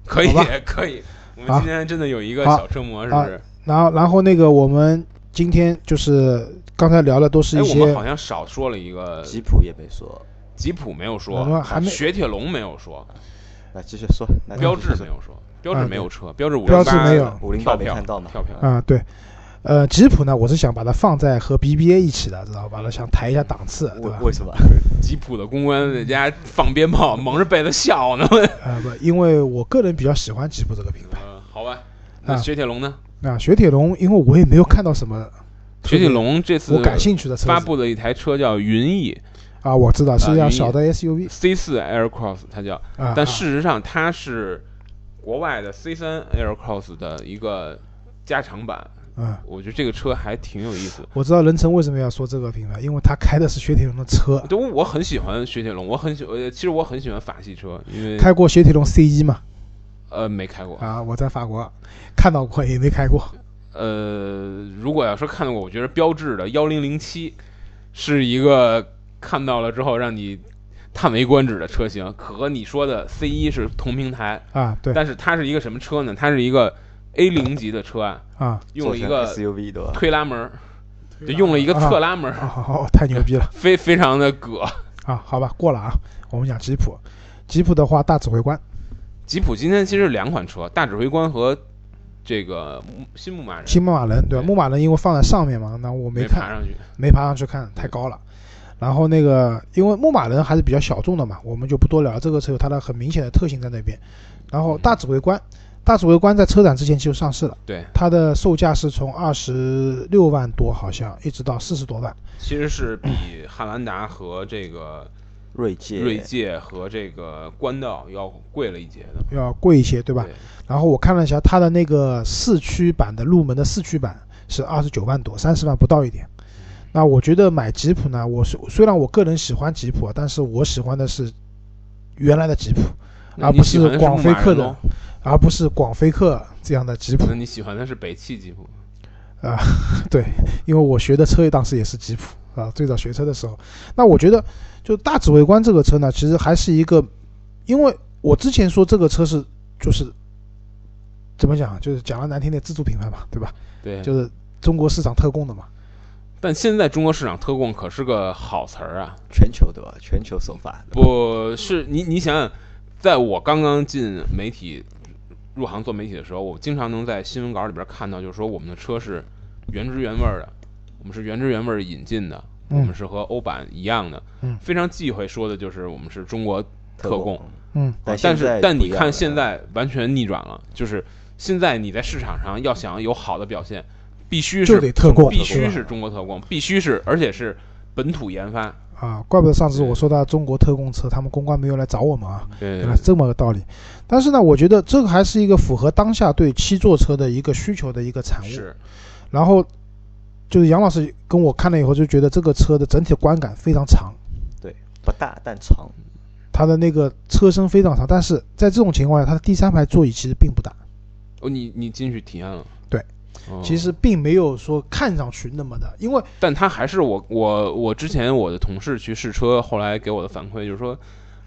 可以可以。我们今天真的有一个小车模，是不是？然后然后那个我们今天就是刚才聊的都是哎，一些我们好像少说了一个吉普也没说，吉普没有说，还没。雪铁龙没有说，来继续说，标志没有说，标志啊没有车，标志五零八没有。508跳票没看到嘛。跳票。啊，对，呃，吉普呢，我是想把它放在和 BBA 一起的，知道吧？想抬一下档次，对吧？为为什么？吉普的公关在家放鞭炮，蒙着被子笑呢。啊 不，因为我个人比较喜欢吉普这个品牌。呃，好吧。那啊雪铁龙呢？啊，雪铁龙，因为我也没有看到什么雪铁龙这次我感兴趣的车发布了一台车叫云翼啊，我知道是辆小的 SUV C 四 Aircross，它叫，啊，但啊事实上它是国外的 C 三 Aircross 的一个加长版。啊，我觉得这个车还挺有意思。我知道任成为什么要说这个品牌，因为他开的是雪铁龙的车，对我很喜欢雪铁龙，我很喜呃，其实我很喜欢法系车，因为开过雪铁龙 C 一嘛？呃没开过。啊，我在法国看到过，也没开过。呃，如果要说看到过，我觉得标致的幺零零七是一个看到了之后让你叹为观止的车型，可和你说的 C 一是同平台，啊，对但是它是一个什么车呢？它是一个 A 零级的车啊，啊，用了一个 SUV 对吧？推拉门儿，就用了一个侧拉门儿，啊，好好，太牛逼了 非非常的葛。啊！好吧，过了啊。我们讲吉普，吉普的话，大指挥官吉普今天其实是两款车，大指挥官和这个新牧马人新牧马人对牧马人因为放在上面嘛，那我没看，爬上去。没爬上去看，太高了。然后那个，因为牧马人还是比较小众的嘛，我们就不多聊。这个车有它的很明显的特性在那边。然后大指挥官，大指挥官在车展之前就上市了，对，它的售价是从二十六万多好像一直到四十多万。其实是比汉兰达和这个锐界，锐界和这个官道要贵了一截的，要贵一些，对吧？然后我看了一下它的那个四驱版的入门的四驱版是二十九万多，三十万不到一点。那我觉得买吉普呢，我是虽然我个人喜欢吉普，但是我喜欢的是原来的吉普，而不是广菲克的喽，而不是广菲克这样的吉普那你喜欢的是北汽吉普，啊。对，因为我学的车当时也是吉普啊，最早学车的时候。那我觉得就大指挥官这个车呢，其实还是一个，因为我之前说这个车是就是怎么讲，就是讲了难听点，自主品牌嘛，对吧？对，就是中国市场特供的嘛。但现在中国市场特供可是个好词儿啊，全球对吧？全球首发，不是你你想想，在我刚刚进媒体入行做媒体的时候，我经常能在新闻稿里边看到，就是说我们的车是原汁原味儿的，我们是原汁原味儿引进的，我嗯们是和欧版一样的，嗯。非常忌讳说的就是我们是中国特供，嗯。但但是但你看现在完全逆转了，就是现在你在市场上要想有好的表现，必须是得特供。必须是中国特供，必须是而且是本土研发，啊，怪不得上次我说到中国特供车，他们公关没有来找我们啊，对原来是这么个道理。但是呢，我觉得这个还是一个符合当下对七座车的一个需求的一个产物。是。然后就是杨老师跟我看了以后，就觉得这个车的整体观感非常长，对，不大但长，它的那个车身非常长，但是在这种情况下，它的第三排座椅其实并不大，哦，你你进去体验了？其实并没有说看上去那么的，因为但它还是我我我之前我的同事去试车，后来给我的反馈就是说，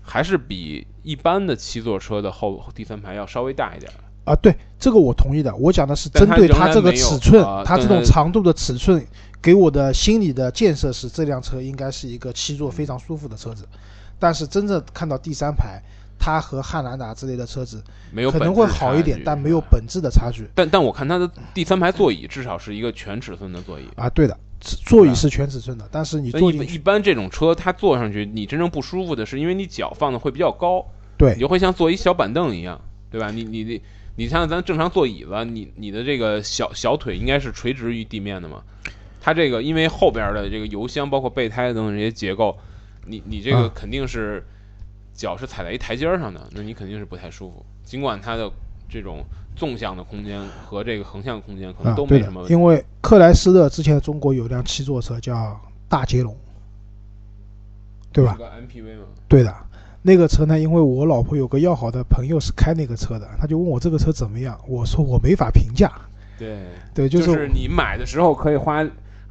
还是比一般的七座车的后第三排要稍微大一点。啊，对这个我同意的。我讲的是针对它这个尺寸啊，它这种长度的尺寸给我的心理的建设是，这辆车应该是一个七座非常舒服的车子。但是真正看到第三排，它和汉兰达之类的车子没有可能会好一点，但没有本质的差距但但我看它的第三排座椅至少是一个全尺寸的座椅。啊。对的，座椅是全尺寸的，但是你坐一般这种车，它坐上去，你真正不舒服的是，因为你脚放的会比较高，对你就会像坐一小板凳一样，对吧？你你你你像咱正常坐椅子，你你的这个小小腿应该是垂直于地面的嘛。它这个因为后边的这个油箱，包括备胎等等这些结构，你你这个啊肯定是脚是踩在一台阶儿上的，那你肯定是不太舒服。尽管它的这种纵向的空间和这个横向空间可能都没什么，问题。因为克莱斯勒之前中国有辆七座车叫大捷龙，对吧？对的，那个车呢，因为我老婆有个要好的朋友是开那个车的，他就问我这个车怎么样，我说我没法评价。对。对，就、就是你买的时候可以花，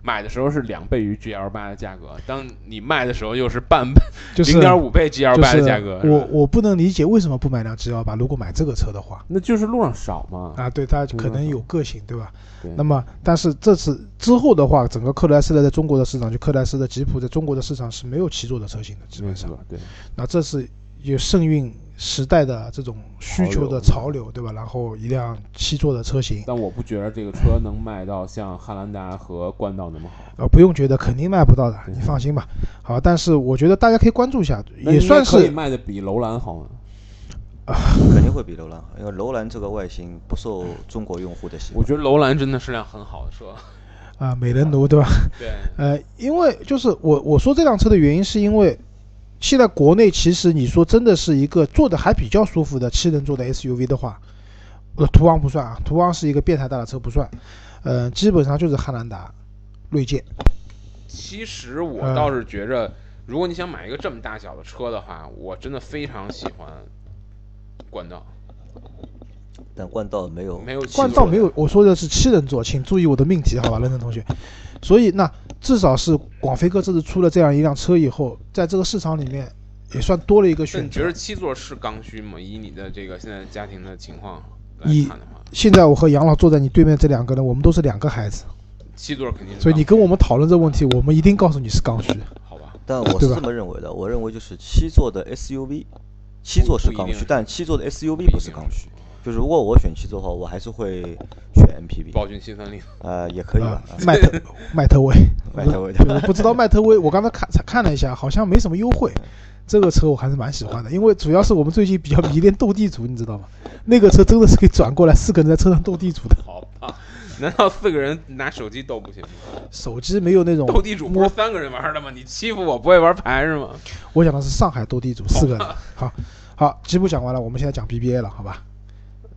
买的时候是两倍于 GL 八的价格，当你卖的时候又是半倍，就是零点五倍 GL 八的价格。我 我不能理解为什么不买辆 GL 八，如果买这个车的话。那就是路上少嘛。啊，对，它可能嗯有个性，对吧？对那么，但是这次之后的话，整个克莱斯勒在中国的市场，就克莱斯勒、吉普在中国的市场是没有七座的车型的，基本上。对，那这次有盛运时代的这种需求的潮流，对吧？然后一辆七座的车型，但我不觉得这个车能卖到像汉兰达和冠道那么好。呃，不用觉得肯定卖不到的，你放心吧。好，但是我觉得大家可以关注一下，也算是可以卖的比楼兰好吗？肯定会比楼兰好，因为楼兰这个外形不受中国用户的喜欢。我觉得楼兰真的是辆很好的车。啊，美人奴对吧？对。呃，因为就是我我说这辆车的原因，是因为现在国内其实你说真的是一个坐的还比较舒服的七人座的 SUV 的话，呃，途昂不算啊，途昂是一个变态大的车不算，呃，基本上就是汉兰达、锐界。其实我倒是觉着，如果你想买一个这么大小的车的话，我真的非常喜欢冠道。但冠道没有，没有冠道没有。我说的是七人座，请注意我的命题，好吧，认真同学。所以那至少是广飞哥这次出了这样一辆车以后，在这个市场里面也算多了一个选择。你觉得七座是刚需吗？以你的这个现在家庭的情况来看的话，现在我和杨老坐在你对面这两个人，我们都是两个孩子，七座肯定。所以你跟我们讨论这个问题，我们一定告诉你是刚需。好吧。但我是这么认为的，我认为就是七座的 SUV，七座是刚需，但七座的 SUV 不是刚需。就如果我选七座的话，我还是会选 MPV。暴君新三零，呃，也可以吧。迈特迈特威，迈特威，不知道迈特威，我刚才看看了一下，好像没什么优惠。这个车我还是蛮喜欢的，因为主要是我们最近比较迷恋斗地主，你知道吗？那个车真的是可以转过来四个人在车上斗地主的。好吧，难道四个人拿手机斗不行吗？手机没有那种斗地主不是三个人玩的吗？你欺负我不会玩牌是吗？我讲的是上海斗地主，四个人。好，好，吉普讲完了，我们现在讲 BBA 了，好吧？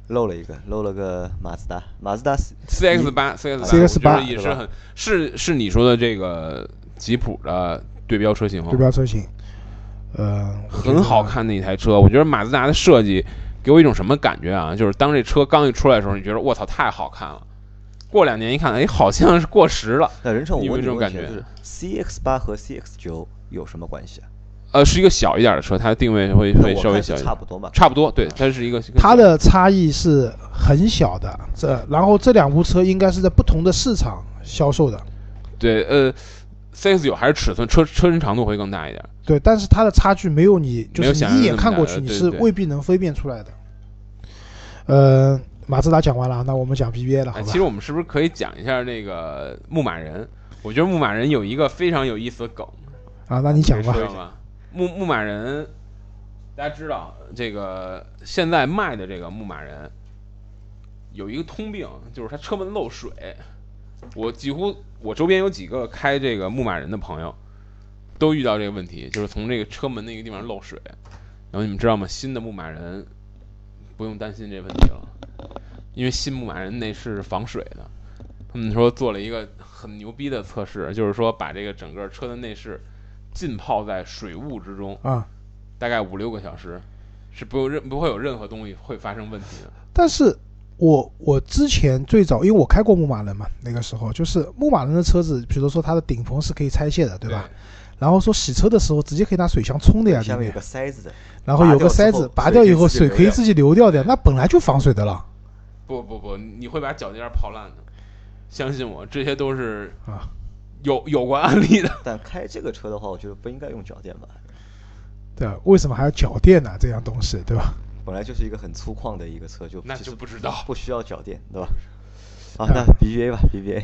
漏了一个，漏了个马自达，马自达 C X 八，C X 八也是很是是你说的这个吉普的对标车型吗？对标车型，呃，很好看的一台车。我觉得马自达的设计给我一种什么感觉啊？就是当这车刚一出来的时候，你觉得我操太好看了。过两年一看，哎，好像是过时了。那人称我问这种感觉，C X 八和 C X 九有什么关系啊？呃，是一个小一点的车，它的定位会会稍微小一点，差不多吧？差不多，对，它是一个。它的差异是很小的，这然后这两部车应该是在不同的市场销售的。对，呃，C X 九还是尺寸车车身长度会更大一点。对，但是它的差距没有你，就是你一眼看过去你是未必能分辨出来的。呃，马自达讲完了，那我们讲 B B A 了，好吧？其实我们是不是可以讲一下那个牧马人？我觉得牧马人有一个非常有意思的梗啊，那你讲吧。牧牧马人，大家知道这个现在卖的这个牧马人有一个通病，就是它车门漏水。我几乎我周边有几个开这个牧马人的朋友都遇到这个问题，就是从这个车门那个地方漏水。然后你们知道吗？新的牧马人不用担心这问题了，因为新牧马人内饰是防水的。他们说做了一个很牛逼的测试，就是说把这个整个车的内饰。浸泡在水雾之中啊，大概五六个小时，是不用任不会有任何东西会发生问题的。但是，我我之前最早，因为我开过牧马人嘛，那个时候就是牧马人的车子，比如说它的顶棚是可以拆卸的，对吧？然后说洗车的时候直接可以拿水枪冲的呀，下面有个塞子的，然后有个塞子，拔掉以后水可以自己流掉的，那本来就防水的了。不不不，你会把脚垫泡烂的，相信我，这些都是啊。有有过案例的，但开这个车的话，我觉得不应该用脚垫吧？对啊，为什么还要脚垫呢？这样东西，对吧？本来就是一个很粗犷的一个车，就那就不知道不需要脚垫，对吧？啊，那 BBA 吧，BBA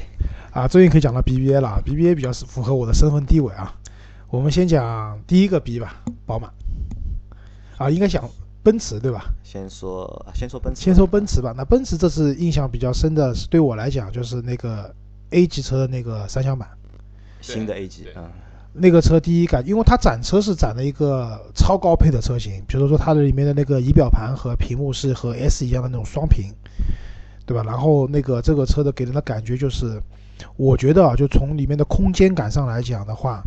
啊，终于可以讲到 BBA 了，BBA 比较是符合我的身份地位啊。我们先讲第一个 B 吧，宝马啊，应该讲奔驰对吧？先说先说奔驰，先说奔驰吧。那奔驰这次印象比较深的是对我来讲，就是那个 A 级车的那个三厢版。新的 A 级啊，那个车第一感，因为它展车是展了一个超高配的车型，比如说它的里面的那个仪表盘和屏幕是和 S 一样的那种双屏，对吧？然后那个这个车的给人的感觉就是，我觉得啊，就从里面的空间感上来讲的话，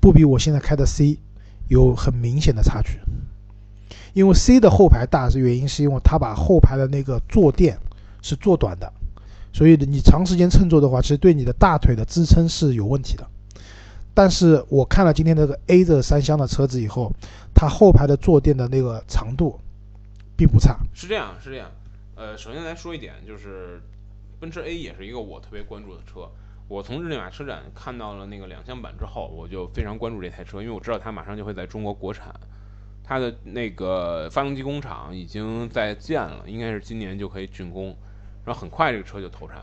不比我现在开的 C 有很明显的差距。因为 C 的后排大是原因是因为它把后排的那个坐垫是做短的，所以你长时间乘坐的话，其实对你的大腿的支撑是有问题的。但是我看了今天这个 A 的三厢的车子以后，它后排的坐垫的那个长度并不差。是这样，是这样。呃，首先来说一点，就是奔驰 A 也是一个我特别关注的车。我从日内瓦车展看到了那个两厢版之后，我就非常关注这台车，因为我知道它马上就会在中国国产。它的那个发动机工厂已经在建了，应该是今年就可以竣工，然后很快这个车就投产。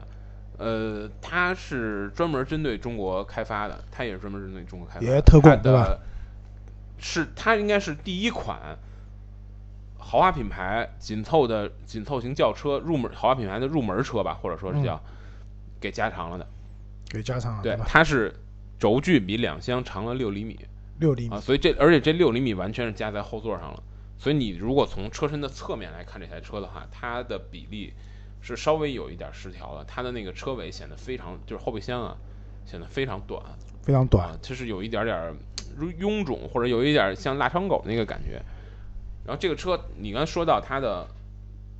呃，它是专门针对中国开发的，它也是专门针对中国开发的，也特供对吧的是它应该是第一款豪华品牌紧凑的紧凑型轿车入门豪华品牌的入门车吧，或者说是叫、给加长了的。给加长了对？它是轴距比两厢长了六厘米六厘米啊，，所以这而且这六厘米完全是加在后座上了。所以你如果从车身的侧面来看这台车的话，它的比例是稍微有一点失调的，它的那个车尾显得非常就是后备箱啊显得非常短非常短啊，就是有一点点儿臃肿或者有一点儿像腊肠狗那个感觉。然后这个车你刚才说到它的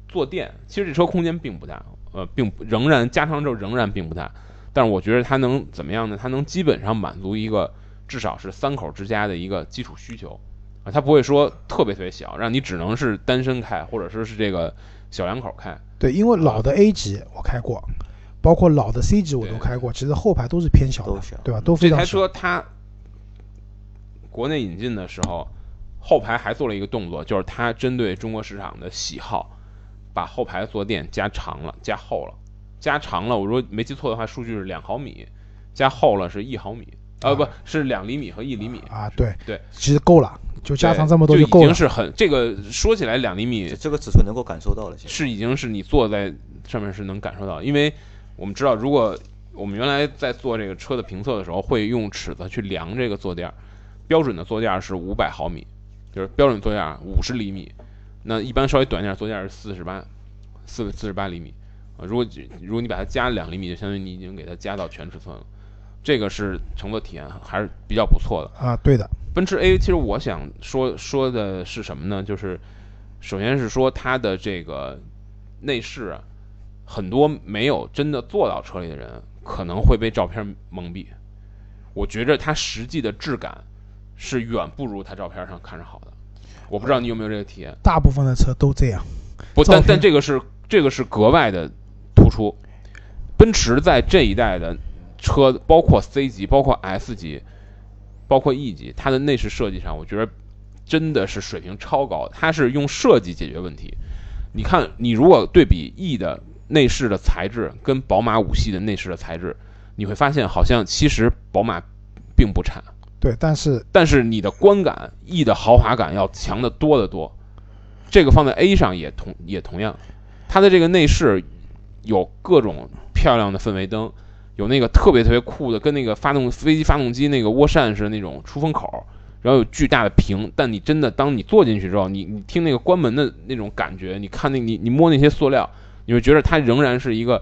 坐垫，其实这车空间并不大，呃，并仍然加长之后仍然并不大，但是我觉得它能怎么样呢？它能基本上满足一个至少是三口之家的一个基础需求啊，它不会说特别特别小，让你只能是单身开，或者说是这个小两口开。对，因为老的 A 级我开过，包括老的 C 级我都开过，其实后排都是偏小的都小，对吧？都非这台。车它国内引进的时候，后排还做了一个动作，就是它针对中国市场的喜好，把后排坐垫加长了、加厚了、加长了。我如果没记错的话，数据是两毫米，加厚了是一毫米，呃，啊不是两厘米和一厘米。啊，对对，其实够了，就加长这么多就够了。已经是很这个说起来两厘米这这个尺寸能够感受到了，现在是已经是你坐在上面是能感受到，因为我们知道，如果我们原来在做这个车的评测的时候，会用尺子去量这个坐垫儿，标准的坐垫儿是五百毫米，就是标准坐垫儿五十厘米，那一般稍微短一点坐垫儿是四十八，四四十八厘米啊。如果如果你把它加两厘米，就相当于你已经给它加到全尺寸了，这个是乘坐体验还是比较不错的。啊，对的，奔驰 A，其实我想说说的是什么呢？就是首先是说它的这个内饰啊，很多没有真的坐到车里的人可能会被照片蒙蔽。我觉着它实际的质感是远不如它照片上看着好的。我不知道你有没有这个体验？大部分的车都这样。不，但但这个是这个是格外的突出。奔驰在这一代的车，包括 C 级、包括 S 级、包括 E 级，它的内饰设计上，我觉得真的是水平超高。它是用设计解决问题。你看，你如果对比 E 的内饰的材质跟宝马五系的内饰的材质，你会发现好像其实宝马并不差。对，但是但是你的观感，E 的豪华感要强得多得多。这个放在 A 上也同也同样，它的这个内饰有各种漂亮的氛围灯，有那个特别特别酷的，跟那个发动飞机发动机那个涡扇似的那种出风口，然后有巨大的屏。但你真的当你坐进去之后，你你听那个关门的那种感觉，你看那你你摸那些塑料，你会觉得它仍然是一个，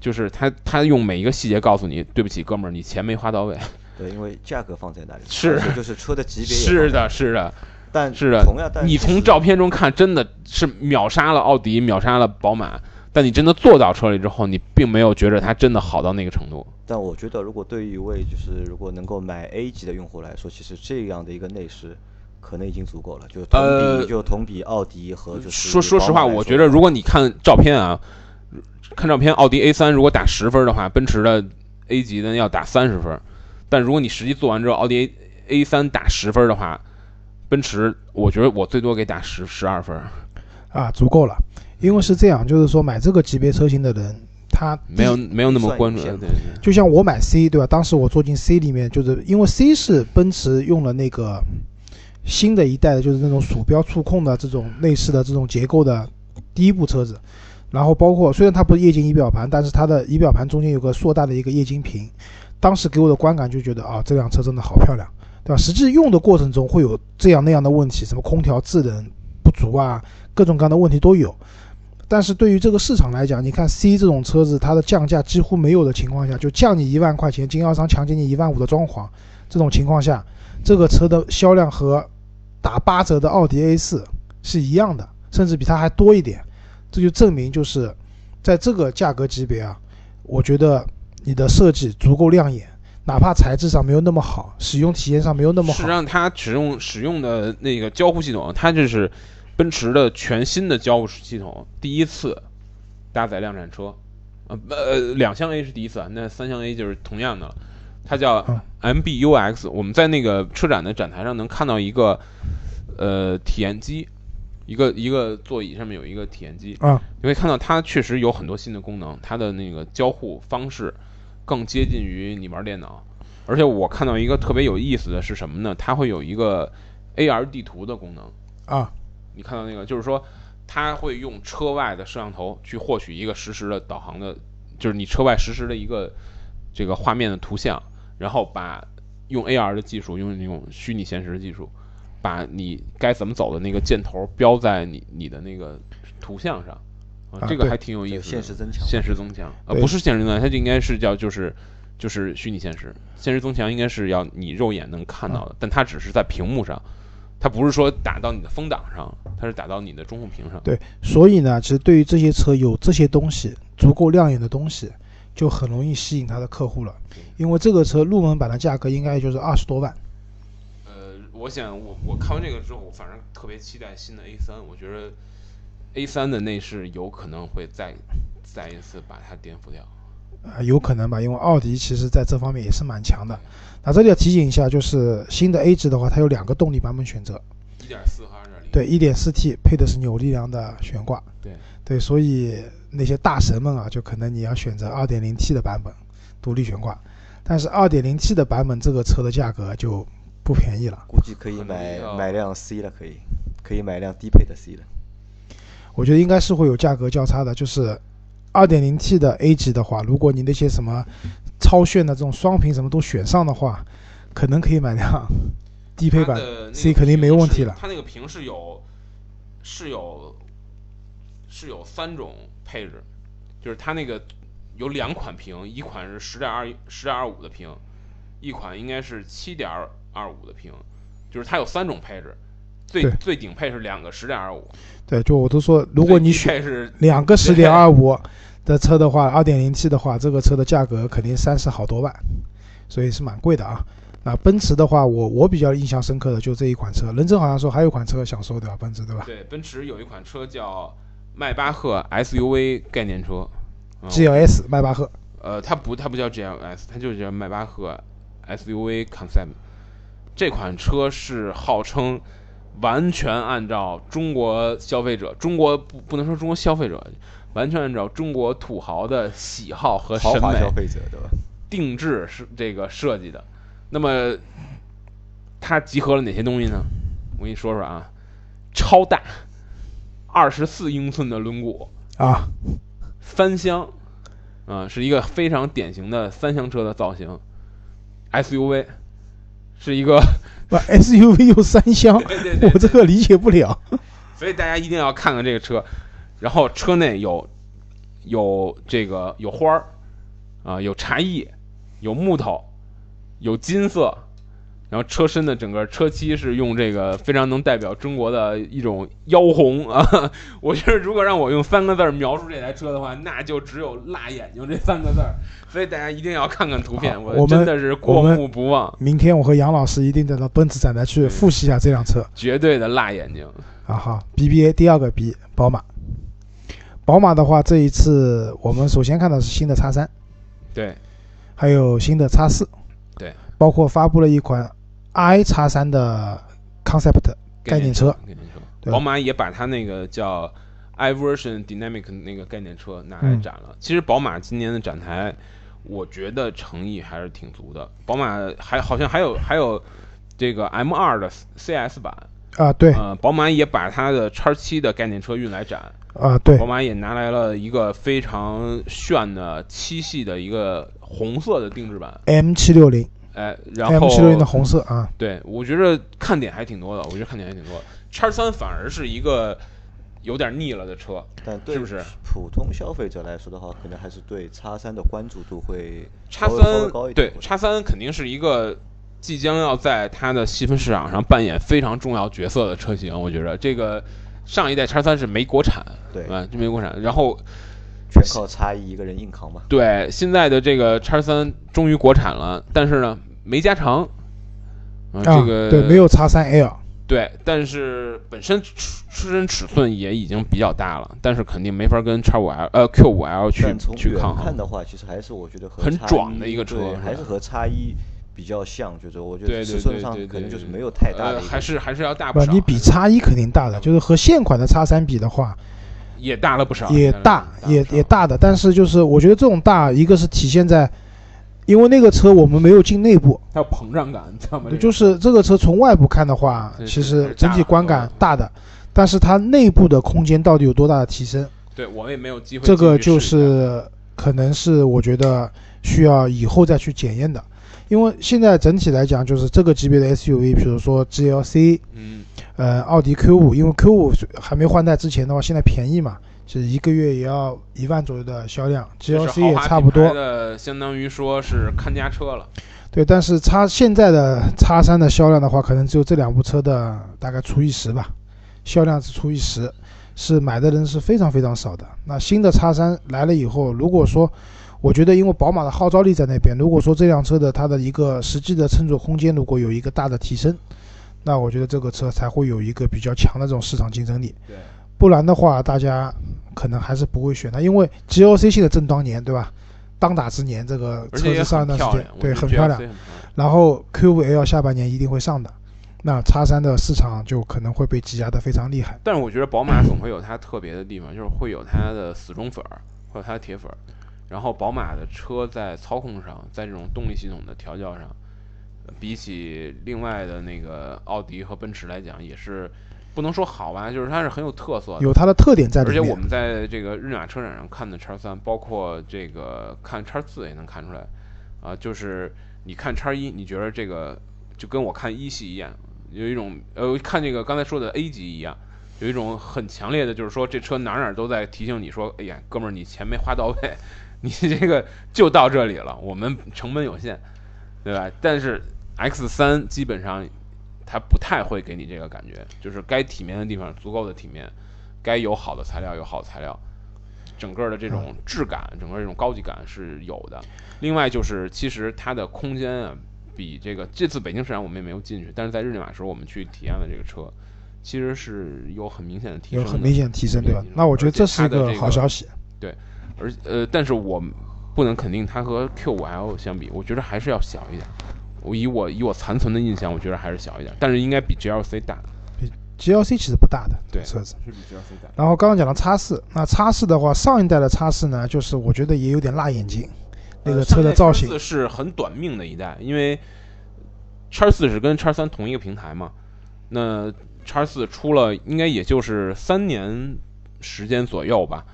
就是它它用每一个细节告诉你，对不起哥们儿，你钱没花到位。对，因为价格放在那里，是就是车的级别是的，是的。但是的同样，但你从照片中看，真的是秒杀了奥迪，秒杀了宝马。但你真的坐到车里之后，你并没有觉着它真的好到那个程度。但我觉得，如果对于一位就是如果能够买 A 级的用户来说，其实这样的一个内饰可能已经足够了，就同比、呃就同比奥迪和就是说说实话，我觉得如果你看照片啊，看照片，奥迪 A 三如果打十分的话，奔驰的 A 级的要打三十分。但如果你实际做完之后，奥迪 A A 三打十分的话，奔驰我觉得我最多给打十十二分，啊，足够了。因为是这样，就是说买这个级别车型的人，他没有没有那么关注。就像我买 C 对吧？当时我坐进 C 里面，就是因为 C 是奔驰用了那个新的一代的，就是那种鼠标触控的这种内饰的这种结构的第一部车子。然后包括虽然它不是液晶仪表盘，但是它的仪表盘中间有个硕大的一个液晶屏，当时给我的观感就觉得啊，这辆车真的好漂亮，对吧？实际用的过程中会有这样那样的问题，什么空调制冷不足啊，各种各样的问题都有。但是对于这个市场来讲，你看 C 这种车子，它的降价几乎没有的情况下，就降你一万块钱，经销商强给你一万五的装潢，这种情况下，这个车的销量和打八折的奥迪 A 4是一样的，甚至比它还多一点。这就证明，就是在这个价格级别啊，我觉得你的设计足够亮眼，哪怕材质上没有那么好，使用体验上没有那么好实际，上，它使用使用的那个交互系统，它就是奔驰的全新的交互系统，第一次搭载量产车，呃呃，两厢 A 是第一次啊，那三厢 A 就是同样的了，它叫嗯 MBUX。我们在那个车展的展台上能看到一个呃体验机，一个一个座椅上面有一个体验机，啊你会看到它确实有很多新的功能，它的那个交互方式更接近于你玩电脑。而且我看到一个特别有意思的是什么呢？它会有一个 AR 地图的功能。啊你看到那个，就是说它会用车外的摄像头去获取一个实时的导航的，就是你车外实时的一个这个画面的图像，然后把用 AR 的技术，用那种虚拟现实的技术，把你该怎么走的那个箭头标在你你的那个图像上。啊，这个还挺有意思的。现实增强现实增强，呃，不是现实增强，它就应该是叫就是就是虚拟现实。现实增强应该是要你肉眼能看到的，但它只是在屏幕上，它不是说打到你的风挡上，它是打到你的中控屏上。对，所以呢，其实对于这些车有这些东西足够亮眼的东西，就很容易吸引它的客户了。因为这个车入门版的价格应该就是二十多万。呃，我想我我看完这个之后，我反正特别期待新的 A 三，我觉得 A 三的内饰有可能会再再一次把它颠覆掉。啊、有可能吧，因为奥迪其实在这方面也是蛮强的。那这里要提醒一下，就是新的 A 级的话，它有两个动力版本选择，一点四和二点零。对，1.4T 配的是扭力梁的悬挂，对对，所以那些大神们啊，就可能你要选择 2.0T 的版本，独立悬挂。但是 2.0T 的版本这个车的价格就不便宜了，估计可以买买辆 C 了，可以可以买辆低配的 C 了。我觉得应该是会有价格交叉的，就是 2.0T 的 A 级的话，如果你那些什么超炫的这种双屏什么都选上的话，可能可以买辆低配版 C 肯定没问题了。它那个屏是有是有是有三种配置，就是它那个有两款屏，一款是十点二十点二五的屏，一款应该是七点二五的屏，就是它有三种配置，最最顶配是两个十点二五，对，就我都说，如果你选是两个十点二五的车的话，二点零 T 的话，这个车的价格肯定三十好多万，所以是蛮贵的啊。那奔驰的话，我我比较印象深刻的就这一款车。任正好像说还有一款车想说对吧？奔驰对吧对奔驰有一款车叫迈巴赫 SUV 概念车。啊？GLS 迈巴赫，呃，它不，它不叫 GLS，它就叫迈巴赫 SUV Concept。这款车是号称完全按照中国消费者，中国不不能说中国消费者，完全按照中国土豪的喜好和审美豪华消费者对吧？定制是这个设计的。那么它集合了哪些东西呢？我跟你说说啊，超大，二十四英寸的轮毂，啊，三厢，啊、是一个非常典型的三厢车的造型，SUV 是一个，不 SUV 又三厢，对对对我这个理解不了。所以大家一定要看看这个车。然后车内有有这个有花儿，啊、有茶叶，有木头，有金色。然后车身的整个车漆是用这个非常能代表中国的一种妖红啊！我觉得如果让我用三个字儿描述这台车的话，那就只有辣眼睛这三个字儿。所以大家一定要看看图片，我真的是过目不忘，明天我和杨老师一定带到奔驰展台去复习一下这辆车。绝对的辣眼睛。啊好，BBA 第二个 B 宝马，宝马的话这一次我们首先看到是新的叉三，对，还有新的叉四，对，包括发布了一款 i 叉三的 concept 概念车，概念车。宝马也把它那个叫 iVersion Dynamic 那个概念车拿来嗯展了。其实宝马今年的展台，我觉得诚意还是挺足的。宝马还好像还有还有这个 M 二的 CS 版，啊对呃，宝马也把它的叉七的概念车运来展。啊对宝马也拿来了一个非常炫的七系的一个红色的定制版，M 七六零哎，然后 M 后七六零的红色啊，对，我觉得看点还挺多的，我觉得看点还挺多的。叉三反而是一个有点腻了的车，但对是不是普通消费者来说的话，可能还是对叉三的关注度会叉三高一点。对叉三肯定是一个即将要在它的细分市场上扮演非常重要角色的车型。我觉得这个上一代叉三是没国产，对吧？就没国产。然后全靠叉一一个人硬扛嘛。对现在的这个叉三终于国产了，但是呢没加长。啊，啊这个对没有叉三 L 对，但是本身尺车身尺寸也已经比较大了，但是肯定没法跟叉五 L 呃 Q 五 L 去去抗衡看。的话，其实还是我觉得和很壮的一个车还是和叉一比较像，就是我觉得尺寸上可能就是没有太大的还是还是要大不。你比叉一肯定大的，就是和现款的叉三比的话，也大了不少，也大也也大的，但是就是我觉得这种大，一个是体现在，因为那个车我们没有进内部，它有膨胀感，你知道吗？这个就是这个车从外部看的话，其实整体观感大的，但是它内部的空间到底有多大的提升，对我也没有机会这个就是可能是我觉得需要以后再去检验的，因为现在整体来讲，就是这个级别的 SUV，比如说 GLC，嗯呃，奥迪 Q 五，因为 Q 五还没换代之前的话，现在便宜嘛，是一个月也要一万左右的销量，GLC 也差不多，的，相当于说是看家车了。对，但是叉现在的叉三的销量的话，可能只有这两部车的大概除以十吧，销量是除以十，是买的人是非常非常少的。那新的叉三来了以后，如果说我觉得因为宝马的号召力在那边，如果说这辆车的它的一个实际的乘坐空间如果有一个大的提升，那我觉得这个车才会有一个比较强的这种市场竞争力。对，不然的话，大家可能还是不会选它，因为 G L C 系的正当年，对吧？当打之年，这个车子上一段时间对，很漂亮。然后 Q5L 下半年一定会上的，那叉三的市场就可能会被挤压的非常厉害。但是我觉得宝马总会有它特别的地方，就是会有它的死忠粉儿，会有它的铁粉儿。然后宝马的车在操控上，在这种动力系统的调教上，呃比起另外的那个奥迪和奔驰来讲，也是不能说好吧，就是它是很有特色的。有它的特点在里面。而且我们在这个日马车展上看的叉三，包括这个看叉四也能看出来，啊、就是你看叉一，你觉得这个就跟我看一系一样，有一种呃看这个刚才说的 A 级一样，有一种很强烈的，就是说这车哪儿哪儿都在提醒你说，哎呀，哥们儿，你钱没花到位，你这个就到这里了，我们成本有限，对吧？但是 X 三基本上它不太会给你这个感觉，就是该体面的地方足够的体面，该有好的材料有好的材料，整个的这种质感，整个这种高级感是有的。另外就是，其实它的空间啊，比这个这次北京市场我们也没有进去，但是在日内瓦时候我们去体验了这个车，其实是有很明显的提升的，有很明显的提升，对吧那我觉得这是一个好消息。而呃，但是我不能肯定它和 Q 5 L 相比，我觉得还是要小一点。我以我以我残存的印象，我觉得还是小一点，但是应该比 GLC 大，GLC 其实不大的对车子。是比 GLC 大。然后刚刚讲了叉四，那叉四的话，上一代的叉四呢，就是我觉得也有点辣眼睛，那个车的造型四。是很短命的一代，因为叉四是跟叉三同一个平台嘛，那叉四出了应该也就是三年时间左右吧，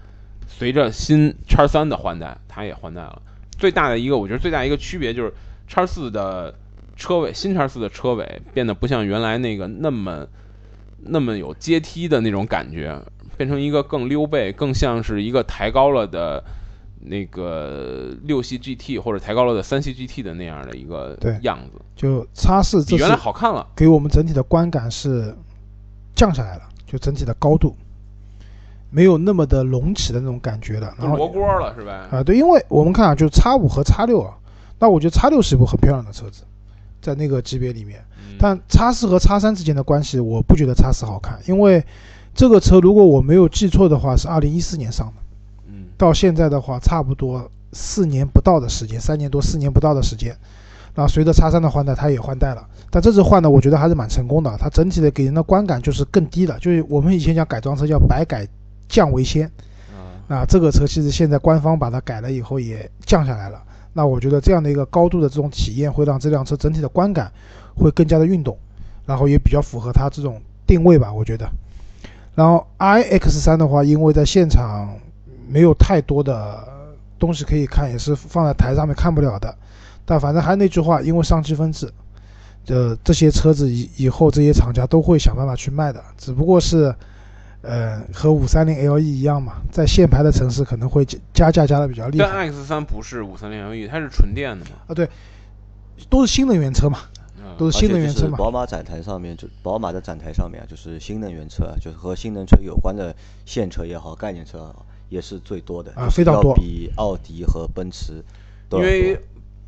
随着新叉三的换代，它也换代了。最大的一个，我觉得最大一个区别就是叉四的车尾，新叉四的车尾变得不像原来那个那么那么有阶梯的那种感觉，变成一个更溜背，更像是一个抬高了的那个六系 GT 或者抬高了的三系 GT 的那样的一个对样子，就叉四这比原来好看了。给我们整体的观感是降下来了，就整体的高度没有那么的隆起的那种感觉了。然后就罗锅了是吧？啊，对，因为我们看啊，就是叉五和叉六啊，那我觉得叉六是一部很漂亮的车子，在那个级别里面。嗯但叉四和叉三之间的关系，我不觉得叉四好看，因为这个车如果我没有记错的话，是二零一四年上的，嗯，到现在的话，差不多四年不到的时间，三年多四年不到的时间。那随着叉三的换代，它也换代了，但这次换的我觉得还是蛮成功的，它整体的给人的观感就是更低了，就是我们以前讲改装车叫白改降为先，啊，那这个车其实现在官方把它改了以后也降下来了。那我觉得这样的一个高度的这种体验，会让这辆车整体的观感会更加的运动，然后也比较符合它这种定位吧，我觉得。然后 iX 三的话，因为在现场没有太多的东西可以看，也是放在台上面看不了的。但反正还是那句话，因为上积分制，呃，这些车子以以后这些厂家都会想办法去卖的，只不过是。呃，和五三零 LE 一样嘛，在限牌的城市可能会加加价加的比较厉害但 X 三不是五三零 LE，它是纯电的嘛？啊。对，都是新能源车嘛，嗯都是新能源车嘛。宝马展台上面，就宝马的展台上面啊，就是新能源车啊，就是和新能源车有关的现车也好，概念车也好，也是最多的，啊非常多比奥迪和奔驰都因为。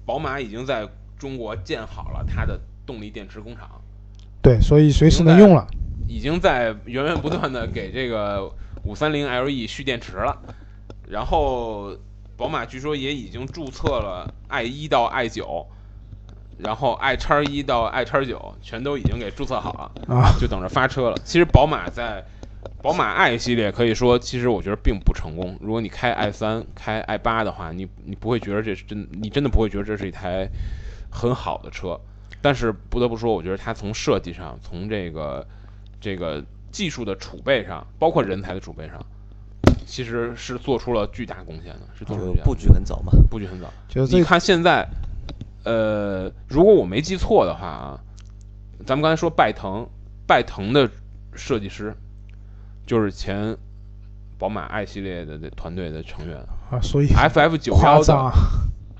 宝马已经在中国建好了它的动力电池工厂，对，所以随时能用了。已经在源源不断的给这个五三零 LE 蓄电池了。然后宝马据说也已经注册了 i 一到 i 九，然后 i 叉一到 i 叉九全都已经给注册好了，啊，就等着发车了。其实宝马在宝马 i 系列可以说，其实我觉得并不成功。如果你开 i 三、开 i 八的话，你你不会觉得这是真，你真的不会觉得这是一台很好的车。但是不得不说，我觉得它从设计上，从这个这个技术的储备上，包括人才的储备上，其实是做出了巨大贡献的，是做出了布局很早嘛。布局很早。你看现在，呃，如果我没记错的话啊，咱们刚才说拜腾，拜腾的设计师就是前宝马 i 系列的这团队的成员啊，所以，FF 九夸幺的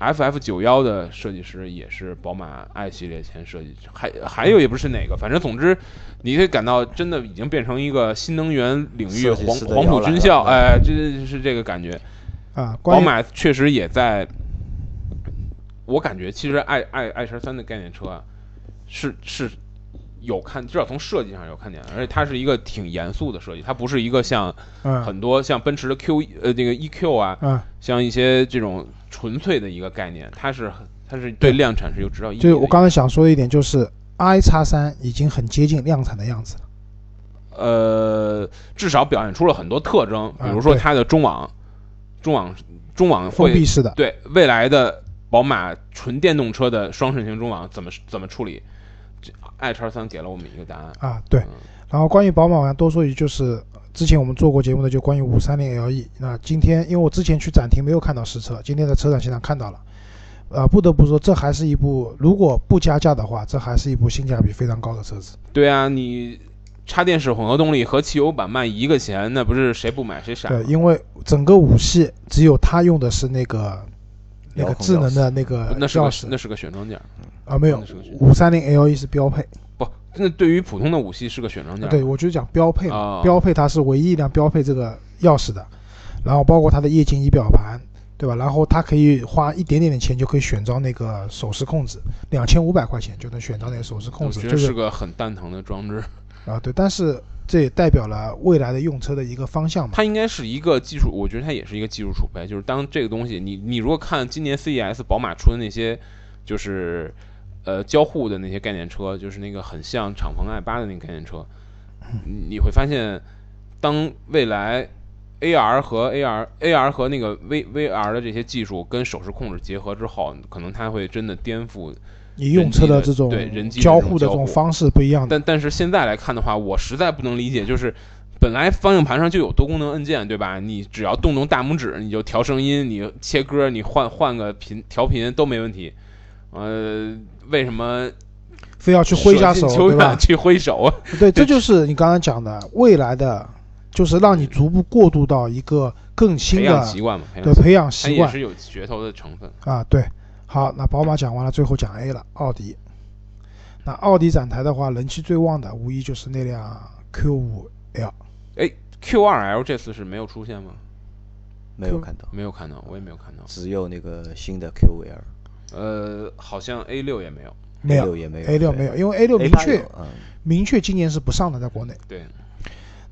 FF 九幺的设计师也是宝马 i 系列前设计师，还还有也不是哪个，反正总之，你可以感到真的已经变成一个新能源领域黄黄埔军校，了哎，这是这个感觉。啊，宝马确实也在，我感觉其实 i i i 十三的概念车啊，是是有看，至少从设计上有看点，而且它是一个挺严肃的设计，它不是一个像嗯。很多像奔驰的 Q 呃那个 EQ 啊，嗯，像一些这种纯粹的一个概念，它是它是对量产是有指导意义的。就是我刚才想说的一点，就是 i 叉三已经很接近量产的样子了。呃，至少表现出了很多特征，比如说它的中网，中网中网会封闭式的，对未来的宝马纯电动车的双肾型中网怎么怎么处理？这 i 叉三给了我们一个答案。啊，对嗯。然后关于宝马，我想多说一句，就是之前我们做过节目的，就关于五三零 LE。那今天因为我之前去展厅没有看到实车，今天在车展现场看到了。呃，不得不说，这还是一部如果不加价的话，这还是一部性价比非常高的车子。对啊，你插电式混合动力和汽油版卖一个钱，那不是谁不买谁傻？对，因为整个五系只有它用的是那个那个智能的那个那是个钥匙那是个选装件，啊，没有五三零 LE 是标配。不，那对于普通的五系是个选装件。对，我就讲标配嘛，啊标配它是唯一一辆标配这个钥匙的，然后包括它的液晶仪表盘，对吧？然后它可以花一点点的钱就可以选装那个手势控制，两千五百块钱就能选装那个手势控制，我觉得就是是个很蛋疼的装置。啊对，但是这也代表了未来的用车的一个方向嘛。它应该是一个技术，我觉得它也是一个技术储备。就是当这个东西，你你如果看今年 CES 宝马出的那些，就是呃交互的那些概念车，就是那个很像敞篷 i 八的那个概念车，你你会发现，当未来 AR 和 AR AR 和那个 V VR 的这些技术跟手势控制结合之后，可能它会真的颠覆。你用车的这种对人机交互的这种方式不一样，但但是现在来看的话，我实在不能理解，就是本来方向盘上就有多功能按键，对吧？你只要动动大拇指，你就调声音，你切歌，你换换个频调频都没问题。呃，为什么非要去挥一下手，对吧？去挥手啊？对，这就是你刚刚讲的未来的，就是让你逐步过渡到一个更新的习惯嘛，培养对培养习惯也是有噱头的成分。啊。对，好，那宝马讲完了，最后讲 A 了，奥迪。那奥迪展台的话，人气最旺的无疑就是那辆 Q5L。哎 Q 2 L 这次是没有出现吗？没有看到，没有看到，我也没有看到。只有那个新的 Q5L，呃，好像 A 六也没有。没有 A6 也没有 A 六没有，因为 A 六明确嗯，明确今年是不上的，在国内。对，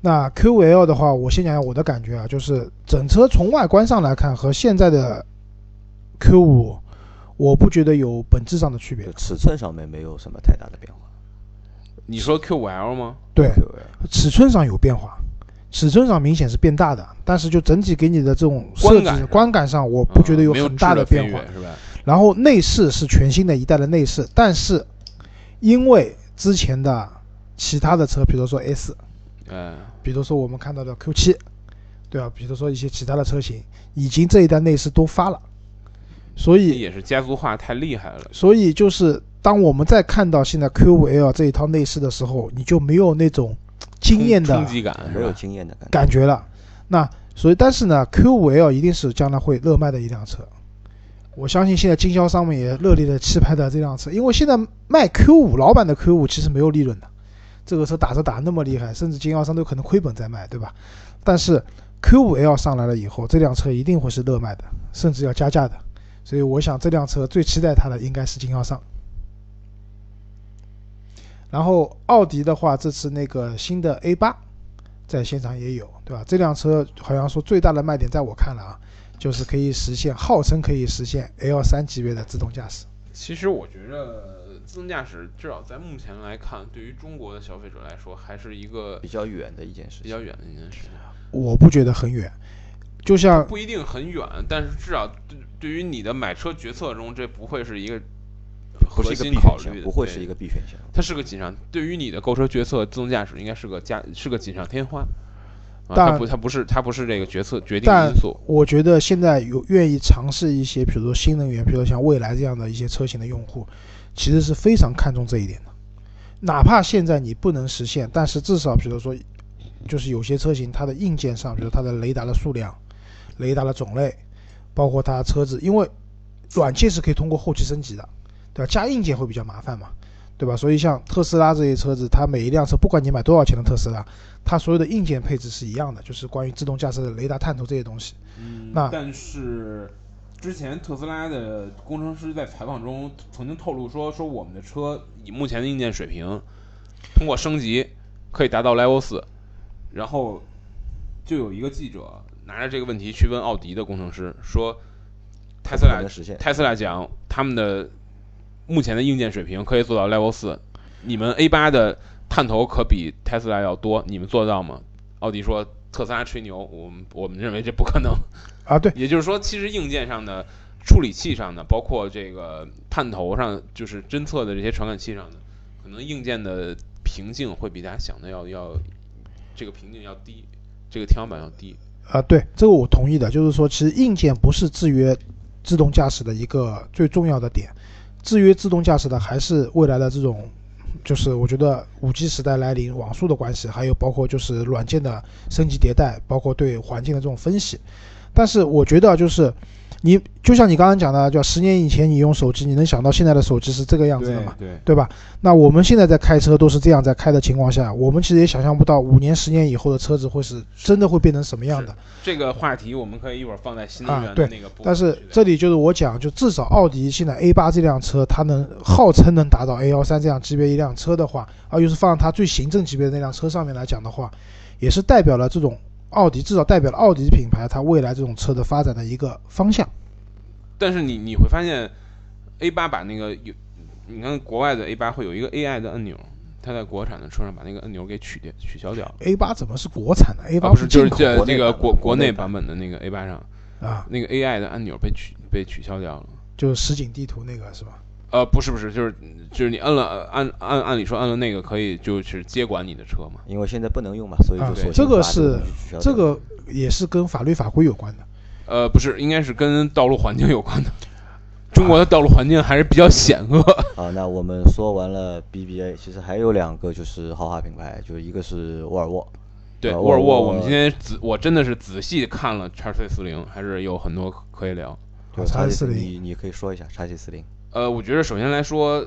那 Q5L 的话，我先讲讲我的感觉啊，就是整车从外观上来看和现在的 Q5，我不觉得有本质上的区别。尺寸上面没有什么太大的变化。你说 Q 5 L 吗？对，Q5L 尺寸上有变化，尺寸上明显是变大的，但是就整体给你的这种设计观感上我不觉得有很大的变化。是吧？然后内饰是全新的一代的内饰，但是因为之前的其他的车，比如说 S，嗯，比如说我们看到的 Q7，对吧？比如说一些其他的车型，已经这一代内饰都发了，所以也是家族化太厉害了。所以就是当我们在看到现在 Q5L 这一套内饰的时候，你就没有那种惊艳的冲击感没有？惊艳的感觉。感觉了。那所以，但是呢，Q5L 一定是将来会热卖的一辆车。我相信现在经销商们也热烈的期盼的这辆车，因为现在卖 Q5 老版的 Q5 其实没有利润的，这个车打折打那么厉害，甚至经销商都可能亏本在卖，对吧？但是 Q5L 上来了以后，这辆车一定会是热卖的，甚至要加价的。所以我想这辆车最期待它的应该是经销商。然后奥迪的话，这次那个新的 A8 在现场也有，对吧？这辆车好像说最大的卖点，在我看来啊，就是可以实现，号称可以实现 L 三级别的自动驾驶。其实我觉着自动驾驶至少在目前来看，对于中国的消费者来说，还是一个比较远的一件事。比较远的一件事。我不觉得很远，就像不一定很远，但是至少对对于你的买车决策中，这不会是一个核心不是一个必选项，考虑的，不会是一个必选项。它是个锦上，对于你的购车决策，自动驾驶应该是个加是个锦上添花。啊，但它不，它不是，它不是这个决策决定但因素。我觉得现在有愿意尝试一些，比如说新能源，比如说像蔚来这样的一些车型的用户，其实是非常看重这一点的。哪怕现在你不能实现，但是至少比如说，就是有些车型它的硬件上，比如它的雷达的数量、雷达的种类，包括它车子，因为软件是可以通过后期升级的，对吧？加硬件会比较麻烦嘛，对吧？所以像特斯拉这些车子，它每一辆车，不管你买多少钱的特斯拉，它所有的硬件配置是一样的，就是关于自动驾驶的雷达探头这些东西。嗯那但是之前特斯拉的工程师在采访中曾经透露说，说我们的车以目前的硬件水平，通过升级可以达到 Level 四，然后就有一个记者拿着这个问题去问奥迪的工程师，说特斯拉。特斯拉讲他们的目前的硬件水平可以做到 Level 四，你们 A 八的探头可比特斯拉要多，你们做得到吗？奥迪说特斯拉吹牛，我们我们认为这不可能。啊，对，也就是说，其实硬件上的、处理器上的，包括这个探头上，就是侦测的这些传感器上的，可能硬件的瓶颈会比大家想的要要这个瓶颈要低，这个天花板要低。啊，对，这个我同意的，就是说，其实硬件不是制约自动驾驶的一个最重要的点，制约自动驾驶的还是未来的这种，就是我觉得五 G 时代来临，网速的关系，还有包括就是软件的升级迭代，包括对环境的这种分析。但是我觉得就是你就像你刚刚讲的，叫十年以前你用手机，你能想到现在的手机是这个样子的吗？对，对吧？那我们现在在开车都是这样在开的情况下，我们其实也想象不到五年、十年以后的车子会是真的会变成什么样的。这个话题我们可以一会儿放在新能源那个部分但是这里就是我讲，就至少奥迪现在 A 八这辆车，它能号称能达到 A 幺三这样级别一辆车的话，啊又是放它最行政级别的那辆车上面来讲的话，也是代表了这种奥迪，至少代表了奥迪品牌它未来这种车的发展的一个方向。但是你你会发现，A 八把那个有，你看国外的 A 八会有一个 AI 的按钮，它在国产的车上把那个按钮给取掉取消掉了。A 八怎么是国产的？A 八啊不是，就是进口这那个国国内版国内版本的那个 A 八上，啊，那个 AI 的按钮被取被取消掉了。就是实景地图那个是吧？呃，不是不是，就是就是你摁了呃按按按理说按了那个可以就是接管你的车嘛。因为现在不能用嘛，所以啊就索性这个是这个也是跟法律法规有关的。呃，不是，应该是跟道路环境有关的。中国的道路环境还是比较险恶。啊，那我们说完了 BBA，其实还有两个就是豪华品牌，就一个是沃尔沃，对，呃沃尔沃，我们今天仔我真的是仔细看了叉 C 四零，还是有很多可以聊。对叉 C 四零你你可以说一下叉 C 四零。呃，我觉得首先来说，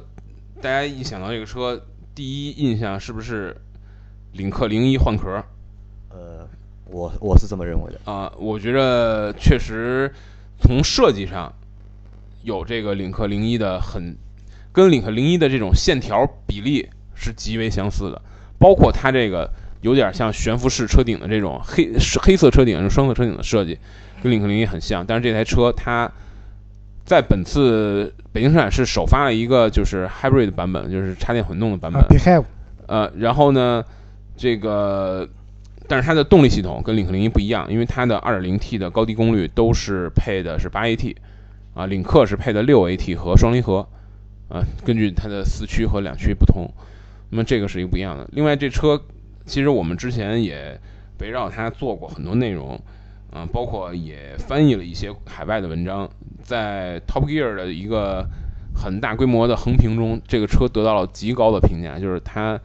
大家一想到这个车，第一印象是不是领克零一换壳？呃，我我是这么认为的。啊、我觉得确实从设计上有这个领克零一的很跟领克零一的这种线条比例是极为相似的，包括它这个有点像悬浮式车顶的这种黑黑色车顶、双色车顶的设计，跟领克零一很像。但是这台车它在本次北京车展是首发了一个就是 hybrid 版本，就是插电混动的版本。呃，然后呢，这个，但是它的动力系统跟领克零一不一样，因为它的 2.0T 的高低功率都是配的是 8AT，啊，领克是配的 6AT 和双离合，啊，根据它的四驱和两驱不同，那么这个是一个不一样的。另外，这车其实我们之前也围绕它做过很多内容，啊，包括也翻译了一些海外的文章，在 Top Gear 的一个很大规模的横评中，这个车得到了极高的评价，就是它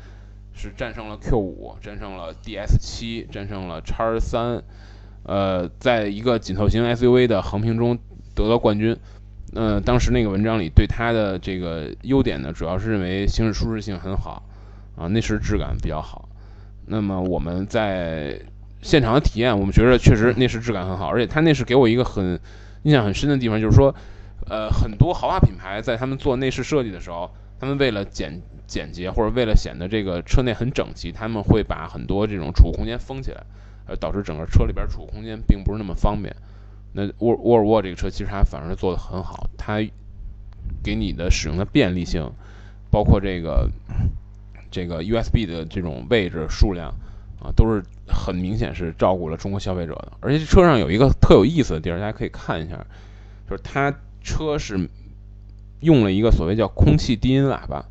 是战胜了 Q 五，战胜了 DS 七，战胜了叉三，呃，在一个紧凑型 SUV 的横评中得到冠军。呃，当时那个文章里对它的这个优点呢，主要是认为行驶舒适性很好，啊，内饰质感比较好。那么我们在现场的体验，我们觉得确实内饰质感很好，而且它内饰给我一个很印象很深的地方，就是说，呃，很多豪华品牌在他们做内饰设计的时候，他们为了简简洁或者为了显得这个车内很整齐，他们会把很多这种储物空间封起来，呃，导致整个车里边储物空间并不是那么方便。那沃沃尔沃这个车其实它反而做得很好，它给你的使用的便利性，包括这个这个 USB 的这种位置数量啊，都是很明显是照顾了中国消费者的。而且这车上有一个特有意思的地儿，大家可以看一下，就是它车是用了一个所谓叫空气低音喇叭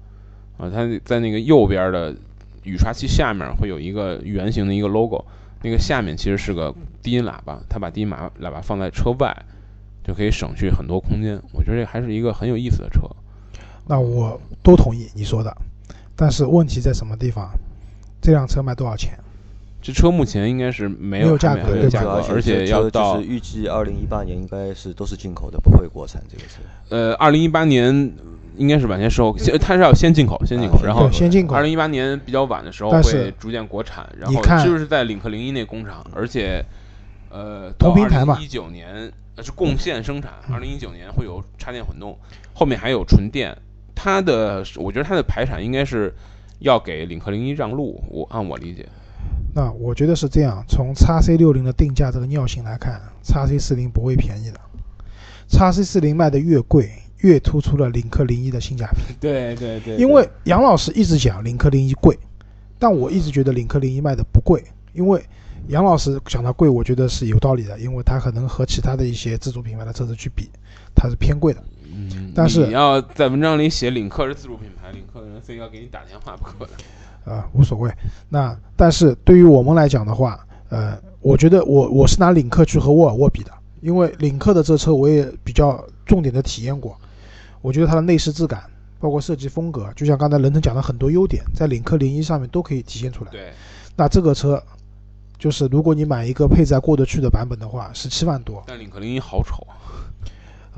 啊，它在那个右边的雨刷器下面会有一个圆形的一个 logo，那个下面其实是个低音喇叭，它把低音喇喇叭放在车外，就可以省去很多空间。我觉得这还是一个很有意思的车。那我都同意你说的，但是问题在什么地方？这辆车卖多少钱？这车目前应该是没没有价格价格，而而且要到就是预计二零一八年应该是都是进口的，不会国产这个车。呃二零一八年应该是晚些时候，先它是要先进口，先进口，啊然后，先进口二。零一八年比较晚的时候会逐渐国产，然后就是在领克零一那工厂，而且呃同平台嘛一九年呃是共线生产，二零一九年会有插电混动，后面还有纯电。它的我觉得它的排产应该是要给领克零一让路，我按我理解。那我觉得是这样，从 x C 六零的定价这个尿性来看，x C 四零不会便宜的。x C 四零卖的越贵，越突出了领克零一的性价比。对对对因为杨老师一直讲领克零一贵，但我一直觉得领克零一卖的不贵，因为杨老师讲它贵，我觉得是有道理的，因为它可能和其他的一些自主品牌的车子去比，它是偏贵的。嗯，但是你要在文章里写领克是自主品牌，领克的人非要给你打电话不可的。啊、无所谓。那但是对于我们来讲的话，呃，我觉得我我是拿领克去和沃尔沃比的，因为领克的这车我也比较重点的体验过，我觉得它的内饰质感，包括设计风格，就像刚才任腾讲的很多优点，在领克零一上面都可以体现出来。对，那这个车，就是如果你买一个配置还过得去的版本的话，十七万多。但领克零一好丑啊。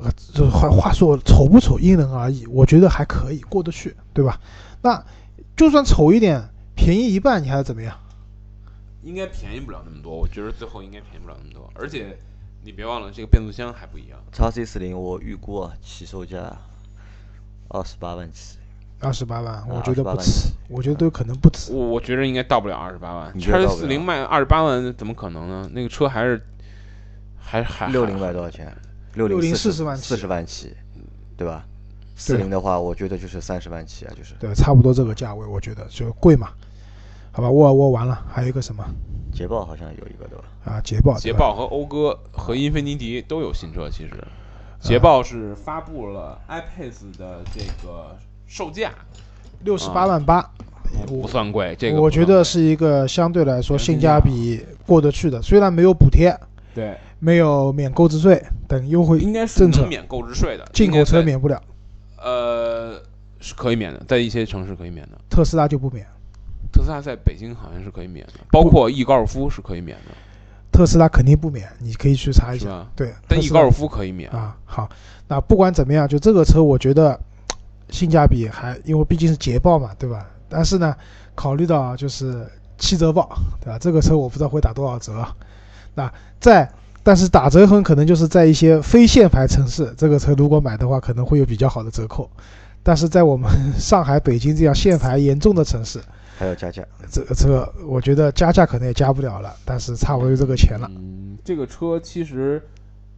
呃，这话话说丑不丑因人而异，我觉得还可以过得去，对吧？那就算丑一点，便宜一半，你还要怎么样？应该便宜不了那么多，我觉得最后应该便宜不了那么多。而且你别忘了，这个变速箱还不一样。叉 C 四零我预估啊，起售价二十八万起。二十八万，我啊28万觉得不止，我觉得都可能不止。我我觉得应该到不了二十八万。叉 C 四零卖二十八万，怎么可能呢？那个车还是还还六零卖多少钱？六60四40万起四十万起，对吧？四零的话，我觉得就是三十万起啊，就是对，差不多这个价位，我觉得就贵嘛。好吧，沃尔沃完了，还有一个什么捷豹好像有一个对吧？啊？捷豹，捷豹和讴歌和英菲尼迪都有新车，其实。捷豹是发布了 iPace 的这个售价，六十八万八，不算贵。这个我觉得是一个相对来说性价价比过得去的，虽然没有补贴，对，没有免购置税等优惠应该是政策能，免购置税的。进口车免不了，呃是可以免的，在一些城市可以免的。特斯拉就不免。特斯拉在北京好像是可以免的，包括 e 高尔夫是可以免的，特斯拉肯定不免，你可以去查一下。对，但特 e 高尔夫可以免。啊，好，那不管怎么样，就这个车，我觉得性价比还，因为毕竟是捷豹嘛，对吧？但是呢，考虑到就是七折报，对吧？这个车我不知道会打多少折。那在，但是打折很可能就是在一些非限牌城市，这个车如果买的话，可能会有比较好的折扣。但是在我们 上海、北京这样限牌严重的城市，还要加价。这个车我觉得加价可能也加不了了，但是差不多就这个钱了。嗯，这个车其实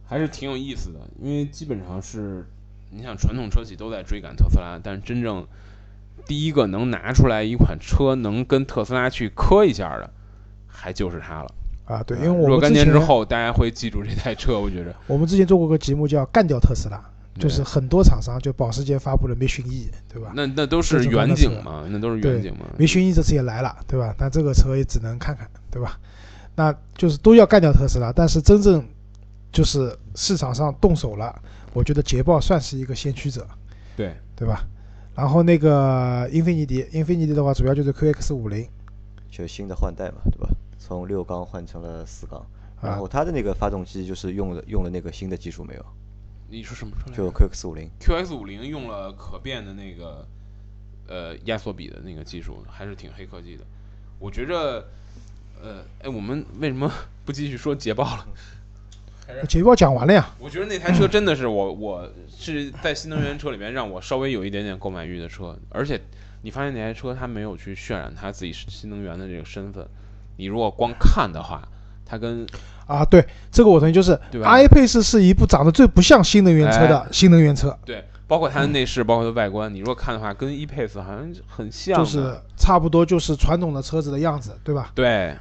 还是挺有意思的，因为基本上是，你想传统车企都在追赶特斯拉，但是真正第一个能拿出来一款车能跟特斯拉去磕一下的，还就是它了。啊，对，因呃为我若干年之后，大家会记住这台车，我觉着我们之前做过个节目叫“干掉特斯拉”，就是很多厂商，就保时捷发布了 Mission E，对吧那那都是远景嘛，那都是远景嘛。？Mission E 这次也来了，对吧？但这个车也只能看看，对吧？那就是都要干掉特斯拉，但是真正就是市场上动手了，我觉得捷豹算是一个先驱者，对，对吧？然后那个英菲尼迪，英菲尼迪的话主要就是 QX 五零就新的换代嘛，对吧？从六缸换成了四缸，然啊后它的那个发动机就是用了用了那个新的技术没有？你说什么车来着？就 QX 五零，QX 五零用了可变的那个呃压缩比的那个技术，还是挺黑科技的。我觉着，呃，哎，我们为什么不继续说捷豹了？捷豹讲完了呀，我觉得那台车真的是我，我是在新能源车里面让我稍微有一点点购买欲的车，而且你发现那台车它没有去渲染它自己是新能源的这个身份，你如果光看的话，它跟啊，对，这个我同意，就是对吧 iPace 是一部长得最不像新能源车的新能源车，对包括它的内饰，包括它的外观，你如果看的话，跟 E-Pace 好像很像。就是差不多就是传统的车子的样子，对吧？对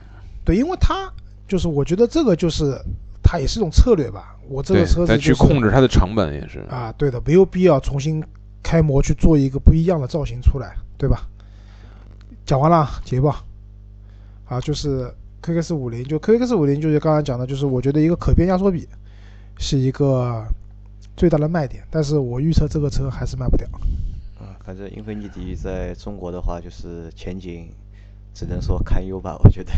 对，因为它就是我觉得这个就是它也是一种策略吧。我这个车子、再就是、去控制它的成本也是。啊，对的，没有必要重新开模去做一个不一样的造型出来，对吧？讲完了，捷豹，啊，就是 QX 五零，就 QX 五零就是刚才讲的，就是我觉得一个可变压缩比是一个最大的卖点，但是我预测这个车还是卖不掉。嗯，反正英菲尼迪在中国的话，就是前景只能说堪忧吧，我觉得。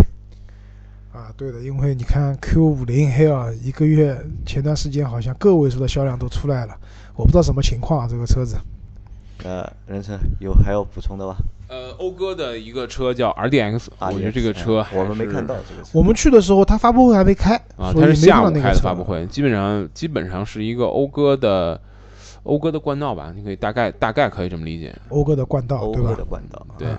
啊，对的，因为你看 Q 五零 L 一个月前段时间好像个位数的销量都出来了，我不知道什么情况啊，这个车子。呃，任成有还有补充的吧？呃，讴歌的一个车叫 RDX，我觉得这个车我们没看到这个车。我们去的时候，它发布会还没开，啊，它是下午开的发布会，基本上基本上是一个讴歌的讴歌的冠道吧，你可以大概大概可以这么理解。讴歌的冠道，对吧欧歌的？冠道，对啊，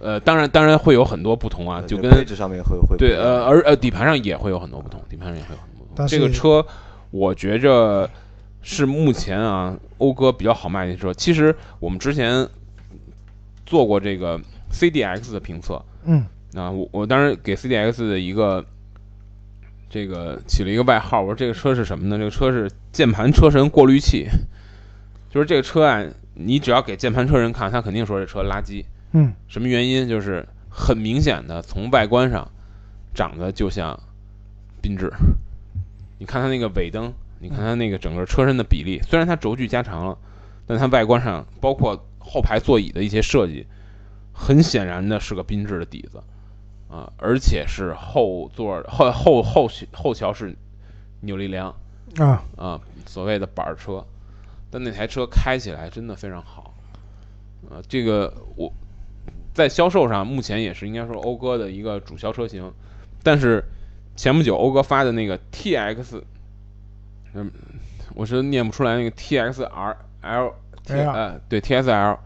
呃，当然当然会有很多不同啊，就跟配置上面会会对呃，而呃底盘上也会有很多不同，底盘上也会有很多不同。但是这个车我觉着是目前啊讴歌比较好卖的车。其实我们之前做过这个 CDX 的评测，嗯，啊，我我当时给 CDX 的一个这个起了一个外号，我说这个车是什么呢？这个车是键盘车神过滤器，就是这个车啊，你只要给键盘车人看，他肯定说这车垃圾。嗯，什么原因？就是很明显的从外观上长得就像缤智。你看它那个尾灯，你看它那个整个车身的比例，虽然它轴距加长了，但它外观上包括后排座椅的一些设计，很显然的是个缤智的底子啊，而且是后座后后后后桥是扭力梁啊，啊，所谓的板儿车，但那台车开起来真的非常好啊，这个我在销售上目前也是应该说讴歌的一个主销车型，但是前不久讴歌发的那个 TX，嗯，我是念不出来那个 TXR L T 哎呀呃对 TSL，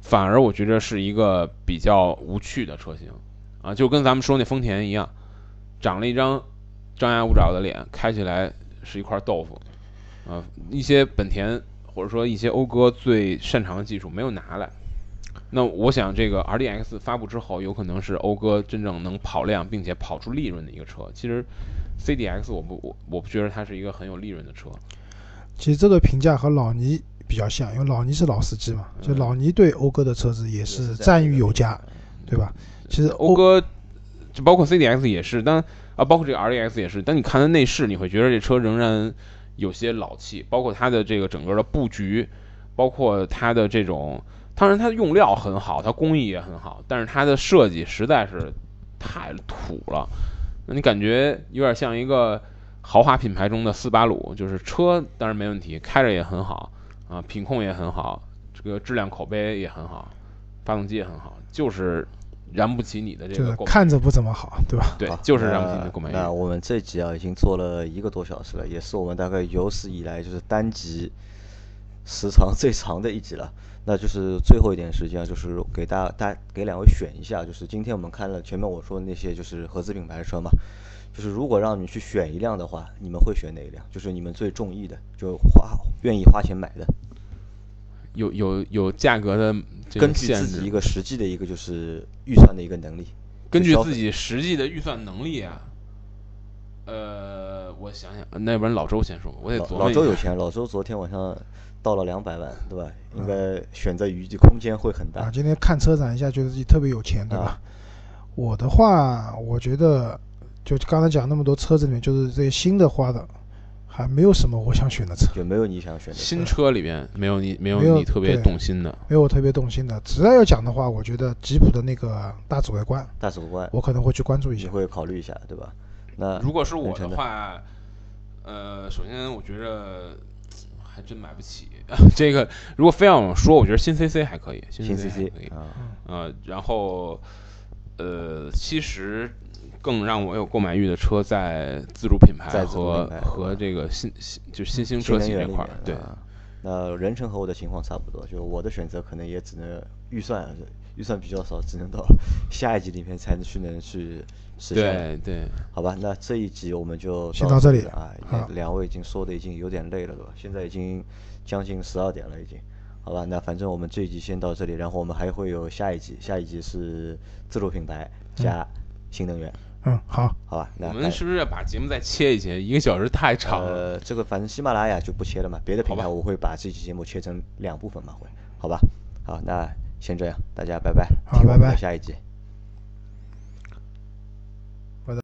反而我觉得是一个比较无趣的车型啊，就跟咱们说那丰田一样，长了一张张牙舞爪的脸，开起来是一块豆腐啊，一些本田或者说一些讴歌最擅长的技术没有拿来。那我想，这个 RDX 发布之后，有可能是讴歌真正能跑量并且跑出利润的一个车。其实 CDX 我不我我不觉得它是一个很有利润的车。其实这个评价和老倪比较像，因为老倪是老司机嘛，就嗯老倪对讴歌的车子也也是赞誉有加，对吧？其实讴歌就包括 CDX 也是，但啊包括这个 RDX 也是，但你看它内饰，你会觉得这车仍然有些老气，包括它的这个整个的布局，包括它的这种，当然它的用料很好，它工艺也很好，但是它的设计实在是太土了，那你感觉有点像一个豪华品牌中的斯巴鲁，就是车当然没问题，开着也很好啊，品控也很好，这个质量口碑也很好，发动机也很好，就是燃不起你的这就是个看着不怎么好，对吧？对，就是燃不起你的购买欲。那我们这集啊，已经做了一个多小时了，也是我们大概有史以来就是单集时长最长的一集了。那就是最后一点时间啊，就是给大家大给两位选一下，就是今天我们看了前面我说的那些就是合资品牌的车嘛，就是如果让你去选一辆的话，你们会选哪一辆？就是你们最中意的，就花愿意花钱买的，有有有价格的根据，自己一个实际的一个就是预算的一个能力，根据自己实际的预算能力啊。呃，我想想，那要不然老周先说吧，我得老周有钱，老周昨天晚上到了两百万，对吧？应该选择余地空间会很大啊，今天看车展一下，觉得自己特别有钱，对吧？啊我的话，我觉得就刚才讲那么多车子里面，就是这些新的花的，还没有什么我想选的车，也没有你想选的？新车里面没有你没有你特别动心的，没有我特别动心的。只要要讲的话，我觉得吉普的那个大指挥官，大指挥官，我可能会去关注一你下。会考虑一下，对吧？那如果是我的的话，呃，首先我觉着还真买不起 这个。如果非要我说，我觉得新 CC 还可以，新新 CC 可以。啊，呃，然后呃，其实更让我有购买欲的车在自主品牌和和这个新新就新兴车企这块儿对。啊那任成和我的情况差不多，就我的选择可能也只能预算预算比较少，只能到 下一集里面才能去能去实现。对对，好吧，那这一集我们就先到这里了啊好。两位已经说的已经有点累了，对吧？现在已经将近十二点了，已经。好吧，那反正我们这一集先到这里，然后我们还会有下一集，下一集是自主品牌加新能源，嗯，好，好吧？那我们是不是要把节目再切一切？一个小时太长了。呃，这个反正喜马拉雅就不切了嘛，别的平台我会把这期节目切成两部分嘛，会，好吧？好，那先这样，大家拜拜，好听我的拜拜下一集。